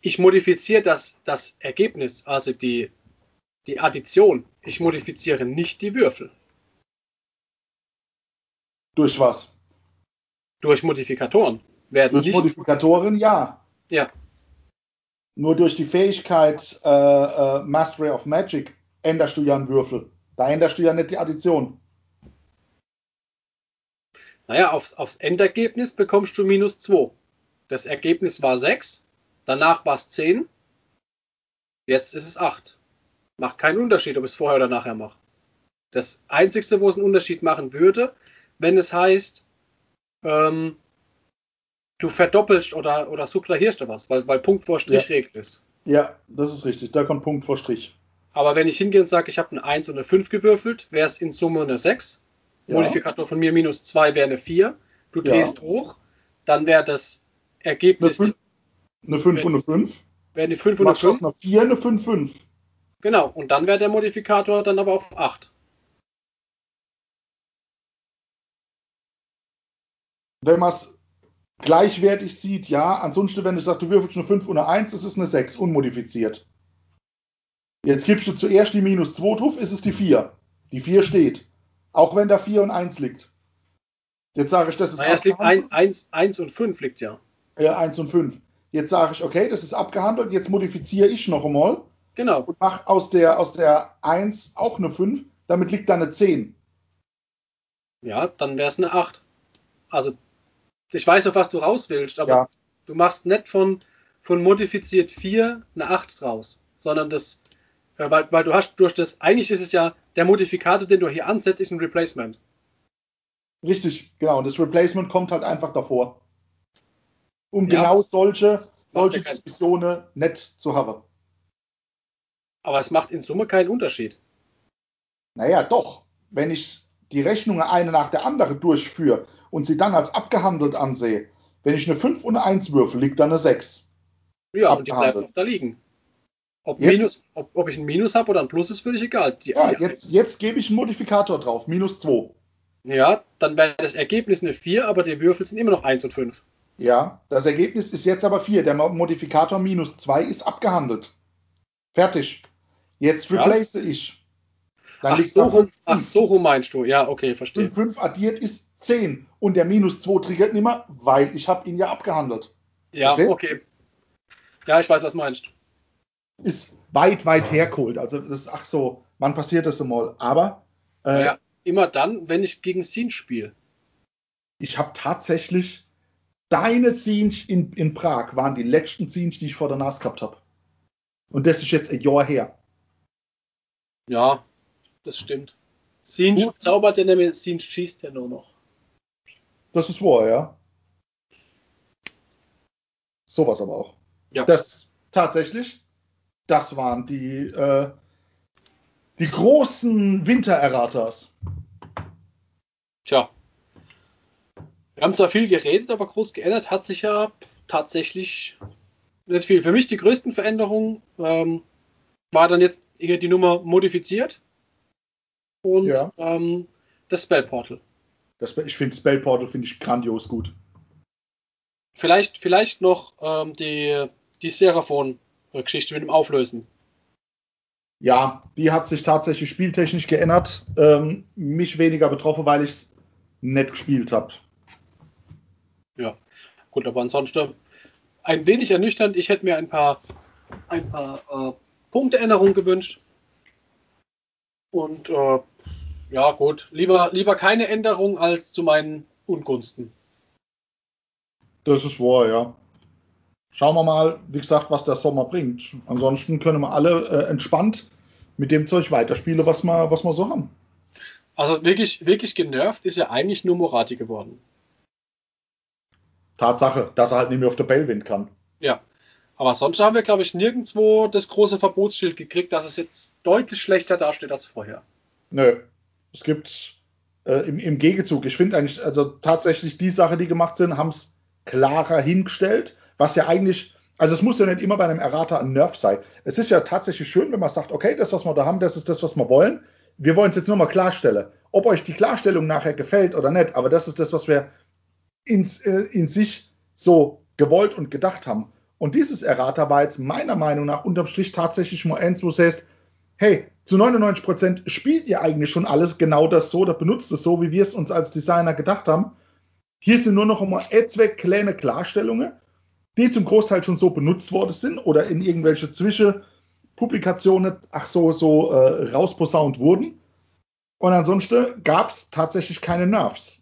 ich modifiziere das, das Ergebnis, also die, die Addition. Ich modifiziere nicht die Würfel. Durch was? Durch Modifikatoren. Werden durch Modifikatoren, ja. Ja. Nur durch die Fähigkeit äh, äh, Mastery of Magic änderst du ja einen Würfel. Da änderst du ja nicht die Addition. Naja, aufs, aufs Endergebnis bekommst du minus 2. Das Ergebnis war 6, danach war es 10, jetzt ist es 8. Macht keinen Unterschied, ob ich es vorher oder nachher mache. Das Einzige, wo es einen Unterschied machen würde, wenn es heißt, ähm, du verdoppelst oder, oder subtrahierst du was, weil, weil Punkt vor Strich ja. Regel ist. Ja, das ist richtig. Da kommt Punkt vor Strich. Aber wenn ich hingehe und sage, ich habe eine 1 und eine 5 gewürfelt, wäre es in Summe eine 6. Ja. Modifikator von mir minus 2 wäre eine 4. Du drehst ja. hoch, dann wäre das Ergebnis. Eine 5, und eine 5. Wäre eine 5 und eine 5. Eine 4, eine 5, 5. Genau, und dann wäre der Modifikator dann aber auf 8. Wenn man es gleichwertig sieht, ja. Ansonsten, wenn du sagst, du würfelst eine 5 und eine 1, das ist eine 6, unmodifiziert. Jetzt gibst du zuerst die minus 2 drauf, ist es die 4. Die 4 steht. Auch wenn da 4 und 1 liegt. Jetzt sage ich, das ist. Naja, es liegt 1, 1 und 5 liegt ja. Ja, 1 und 5. Jetzt sage ich, okay, das ist abgehandelt, jetzt modifiziere ich noch einmal. Genau. Und mache aus der, aus der 1 auch eine 5, damit liegt da eine 10. Ja, dann wäre es eine 8. Also, ich weiß, auf was du raus willst, aber ja. du machst nicht von, von modifiziert 4 eine 8 draus, sondern das, weil, weil du hast durch das, eigentlich ist es ja der Modifikator, den du hier ansetzt, ist ein Replacement. Richtig, genau. Und das Replacement kommt halt einfach davor. Um ja, genau solche, solche Diskussionen nett zu haben. Aber es macht in Summe keinen Unterschied. Naja, doch. Wenn ich die Rechnungen eine nach der anderen durchführe und sie dann als abgehandelt ansehe, wenn ich eine 5 und eine 1 würfel, liegt da eine 6. Ja, und die bleibt auch da liegen. Ob, jetzt, Minus, ob, ob ich ein Minus habe oder ein Plus ist völlig egal. Die, ja, jetzt, jetzt gebe ich einen Modifikator drauf, minus 2. Ja, dann wäre das Ergebnis eine 4, aber die Würfel sind immer noch 1 und 5. Ja, das Ergebnis ist jetzt aber 4. Der Modifikator minus 2 ist abgehandelt. Fertig. Jetzt replace ja. ich. Dann ach, so rum, ach, so rum meinst du. Ja, okay, verstehe. 5 addiert ist 10 und der minus 2 triggert nicht mehr, weil ich habe ihn ja abgehandelt. Ja, Verstehst? okay. Ja, ich weiß, was du meinst ist weit, weit hergeholt. Also das ist, ach so, wann passiert das mal? Aber äh, ja, immer dann, wenn ich gegen Sin spiele. Ich habe tatsächlich deine Scenes in, in Prag waren die letzten Scenes, die ich vor der Nase gehabt habe. Und das ist jetzt ein Jahr her. Ja, das stimmt. Scenes zaubert ja nämlich, Scenes schießt ja nur noch. Das ist wahr, ja. Sowas aber auch. Ja. Das tatsächlich das waren die, äh, die großen Wintererraters. Tja. Wir haben zwar viel geredet, aber groß geändert hat sich ja tatsächlich nicht viel. Für mich die größten Veränderungen ähm, war dann jetzt die Nummer modifiziert und Ja. ähm, das Spell Portal. Das, ich finde Spell Portal finde ich grandios gut. Vielleicht, vielleicht noch ähm, die, die Seraphon-Geschichte mit dem Auflösen. Ja, die hat sich tatsächlich spieltechnisch geändert. Ähm, mich weniger betroffen, weil ich es nicht gespielt habe. Ja, gut, aber ansonsten ein wenig ernüchternd. Ich hätte mir ein paar, ein paar äh, Punkteänderungen gewünscht. Und äh, ja, gut, lieber, lieber keine Änderung als zu meinen Ungunsten. Das ist wahr, ja. Schauen wir mal, wie gesagt, was der Sommer bringt. Ansonsten können wir alle äh, entspannt mit dem Zeug weiterspielen, was wir, was wir so haben. Also wirklich, wirklich genervt ist ja eigentlich nur Morati geworden. Tatsache, dass er halt nicht mehr auf der Bellwind kann. Ja. Aber sonst haben wir, glaube ich, nirgendwo das große Verbotsschild gekriegt, dass es jetzt deutlich schlechter dasteht als vorher. Nö. Es gibt äh, im, im Gegenzug, ich finde eigentlich, also tatsächlich die Sachen, die gemacht sind, haben es klarer hingestellt, was ja eigentlich, also es muss ja nicht immer bei einem Errata ein Nerf sein. Es ist ja tatsächlich schön, wenn man sagt, okay, das, was wir da haben, das ist das, was wir wollen. Wir wollen es jetzt nur mal klarstellen. Ob euch die Klarstellung nachher gefällt oder nicht, aber das ist das, was wir ins, äh, in sich so gewollt und gedacht haben. Und dieses Errata war jetzt meiner Meinung nach unterm Strich tatsächlich mal eins, wo es heißt, hey, zu 99 Prozent spielt ihr eigentlich schon alles genau das so oder benutzt es so, wie wir es uns als Designer gedacht haben. Hier sind nur noch einmal etwas kleine Klarstellungen, die zum Großteil schon so benutzt worden sind oder in irgendwelche Zwischenpublikationen, ach so, so äh, rausposaunt wurden. Und ansonsten gab es tatsächlich keine Nerfs.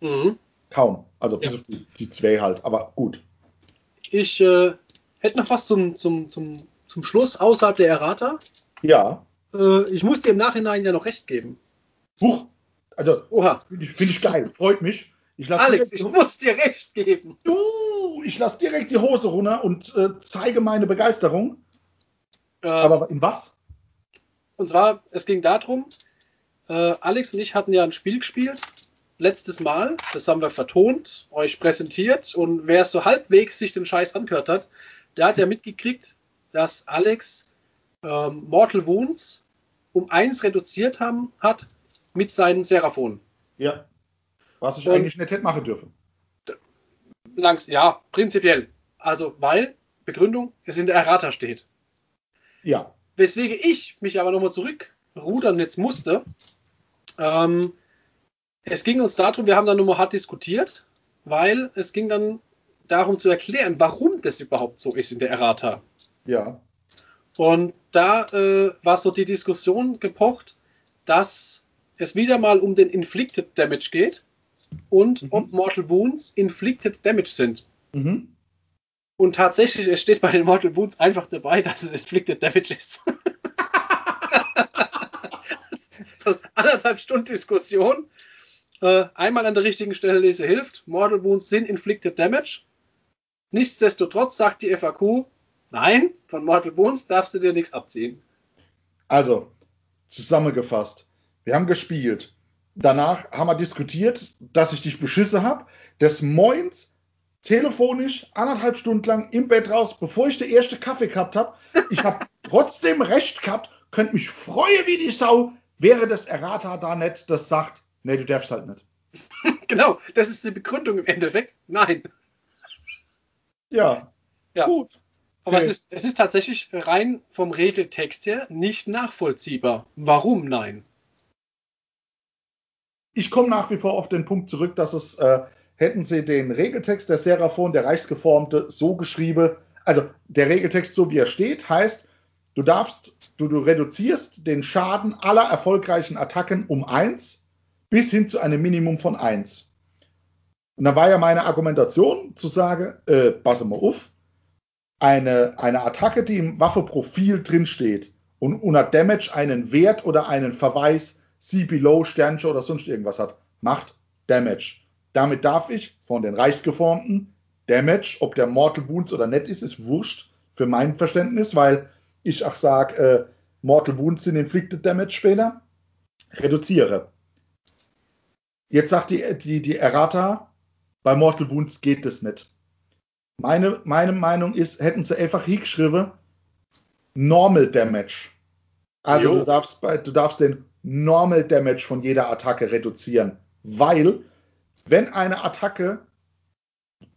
Mhm. Kaum. Also bis Ja. auf die, die zwei halt, aber gut. Ich äh, hätte noch was zum, zum, zum, zum Schluss außerhalb der Errata. Ja. Äh, ich muss dir im Nachhinein ja noch recht geben. Huch. Also Oha. finde ich, find ich geil. Freut mich. Ich lasse Alex, ich muss dir recht geben. uh, ich lass direkt die Hose runter und äh, zeige meine Begeisterung. Äh, Aber in was? Und zwar, es ging darum, äh, Alex und ich hatten ja ein Spiel gespielt, letztes Mal, das haben wir vertont, euch präsentiert und wer es so halbwegs sich den Scheiß angehört hat, der hat ja mitgekriegt, dass Alex ähm, Mortal Wounds um eins reduziert haben, hat mit seinen Seraphonen. Ja. Was ich Und- eigentlich nicht hätte machen dürfen. Langs, ja, prinzipiell. Also, weil, Begründung, es in der Errata steht. Ja. Weswegen ich mich aber nochmal zurückrudern jetzt musste. Ähm, es ging uns darum, wir haben dann nochmal hart diskutiert, weil es ging dann darum zu erklären, warum das überhaupt so ist in der Errata. Ja. Und da äh, war so die Diskussion gepocht, dass es wieder mal um den Inflicted Damage geht und Mhm. ob Mortal Wounds Inflicted Damage sind. Mhm. Und tatsächlich, es steht bei den Mortal Wounds einfach dabei, dass es Inflicted Damage ist. (laughs) so anderthalb Stunden Diskussion. Äh, einmal an der richtigen Stelle lese hilft. Mortal Wounds sind Inflicted Damage. Nichtsdestotrotz sagt die FAQ, nein, von Mortal Wounds darfst du dir nichts abziehen. Also, zusammengefasst. Wir haben gespielt. Danach haben wir diskutiert, dass ich dich beschissen habe. Des Moins telefonisch anderthalb Stunden lang im Bett raus, bevor ich den ersten Kaffee gehabt habe. Ich habe (laughs) trotzdem recht gehabt, könnt mich freuen wie die Sau, wäre das Errata da nicht, das sagt, nee, du darfst halt nicht. (laughs) Genau, das ist die Begründung im Endeffekt. Nein. Ja, Ja. gut. Aber Okay. es, ist, es ist tatsächlich rein vom Regeltext her nicht nachvollziehbar. Warum nein? Ich komme nach wie vor auf den Punkt zurück, dass es, äh, hätten sie den Regeltext der Seraphon, der Reichsgeformte, so geschrieben, also der Regeltext so wie er steht, heißt, du darfst, du, du reduzierst den Schaden aller erfolgreichen Attacken um 1 bis hin zu einem Minimum von 1. Und da war ja meine Argumentation zu sagen, äh, passe mal auf, eine, eine Attacke, die im Waffeprofil drinsteht und unter Damage einen Wert oder einen Verweis See Below, Sternchen oder sonst irgendwas hat, macht Damage. Damit darf ich von den Reichsgeformten Damage, ob der Mortal Wounds oder nicht ist, ist wurscht für mein Verständnis, weil ich auch sage, äh, Mortal Wounds sind Inflicted Damage später, reduziere. Jetzt sagt die, die, die Errata, bei Mortal Wounds geht es nicht. Meine, meine Meinung ist, hätten sie einfach hingeschrieben, Normal Damage. Also Jo. du darfst, bei, du darfst den Normal Damage von jeder Attacke reduzieren. Weil, wenn eine Attacke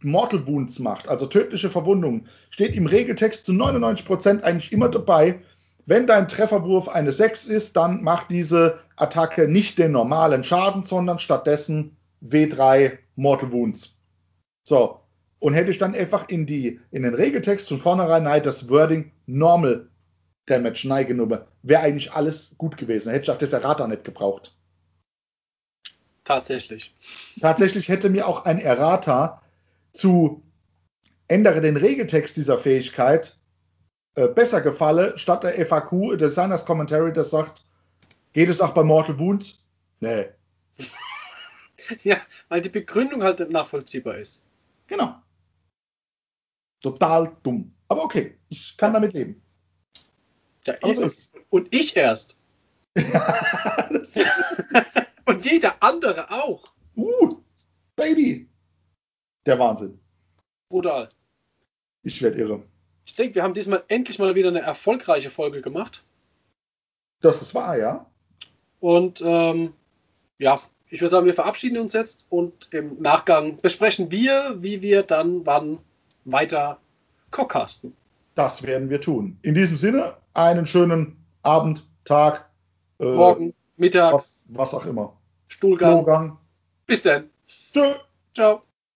Mortal Wounds macht, also tödliche Verwundungen, steht im Regeltext zu 99% eigentlich immer dabei, wenn dein Trefferwurf eine 6 ist, dann macht diese Attacke nicht den normalen Schaden, sondern stattdessen W3 Mortal Wounds. So. Und hätte ich dann einfach in, die, in den Regeltext von vornherein halt das Wording Normal Damage neigenommen, wäre eigentlich alles gut gewesen. Hätte ich auch das Errata nicht gebraucht. Tatsächlich. Tatsächlich hätte mir auch ein Errata zu ändere den Regeltext dieser Fähigkeit äh, besser gefalle, statt der FAQ, Designers Commentary, das sagt, geht es auch bei Mortal Wounds? Nee. (laughs) ja, weil die Begründung halt nicht nachvollziehbar ist. Genau. Total dumm. Aber okay, ich kann damit leben. Ja, ich, so und ich erst. (laughs) und jeder andere auch. Uh, Baby. Der Wahnsinn. Brutal. Ich werde irre. Ich denke, wir haben diesmal endlich mal wieder eine erfolgreiche Folge gemacht. Das ist wahr, ja. Und ähm, ja, ich würde sagen, wir verabschieden uns jetzt und im Nachgang besprechen wir, wie wir dann wann weiter cockcasten. Das werden wir tun. In diesem Sinne, einen schönen Abend, Tag, äh, Morgen, Mittag, was, was, auch immer. Stuhlgang. Stuhlgang. Bis dann. Tschö. Ciao.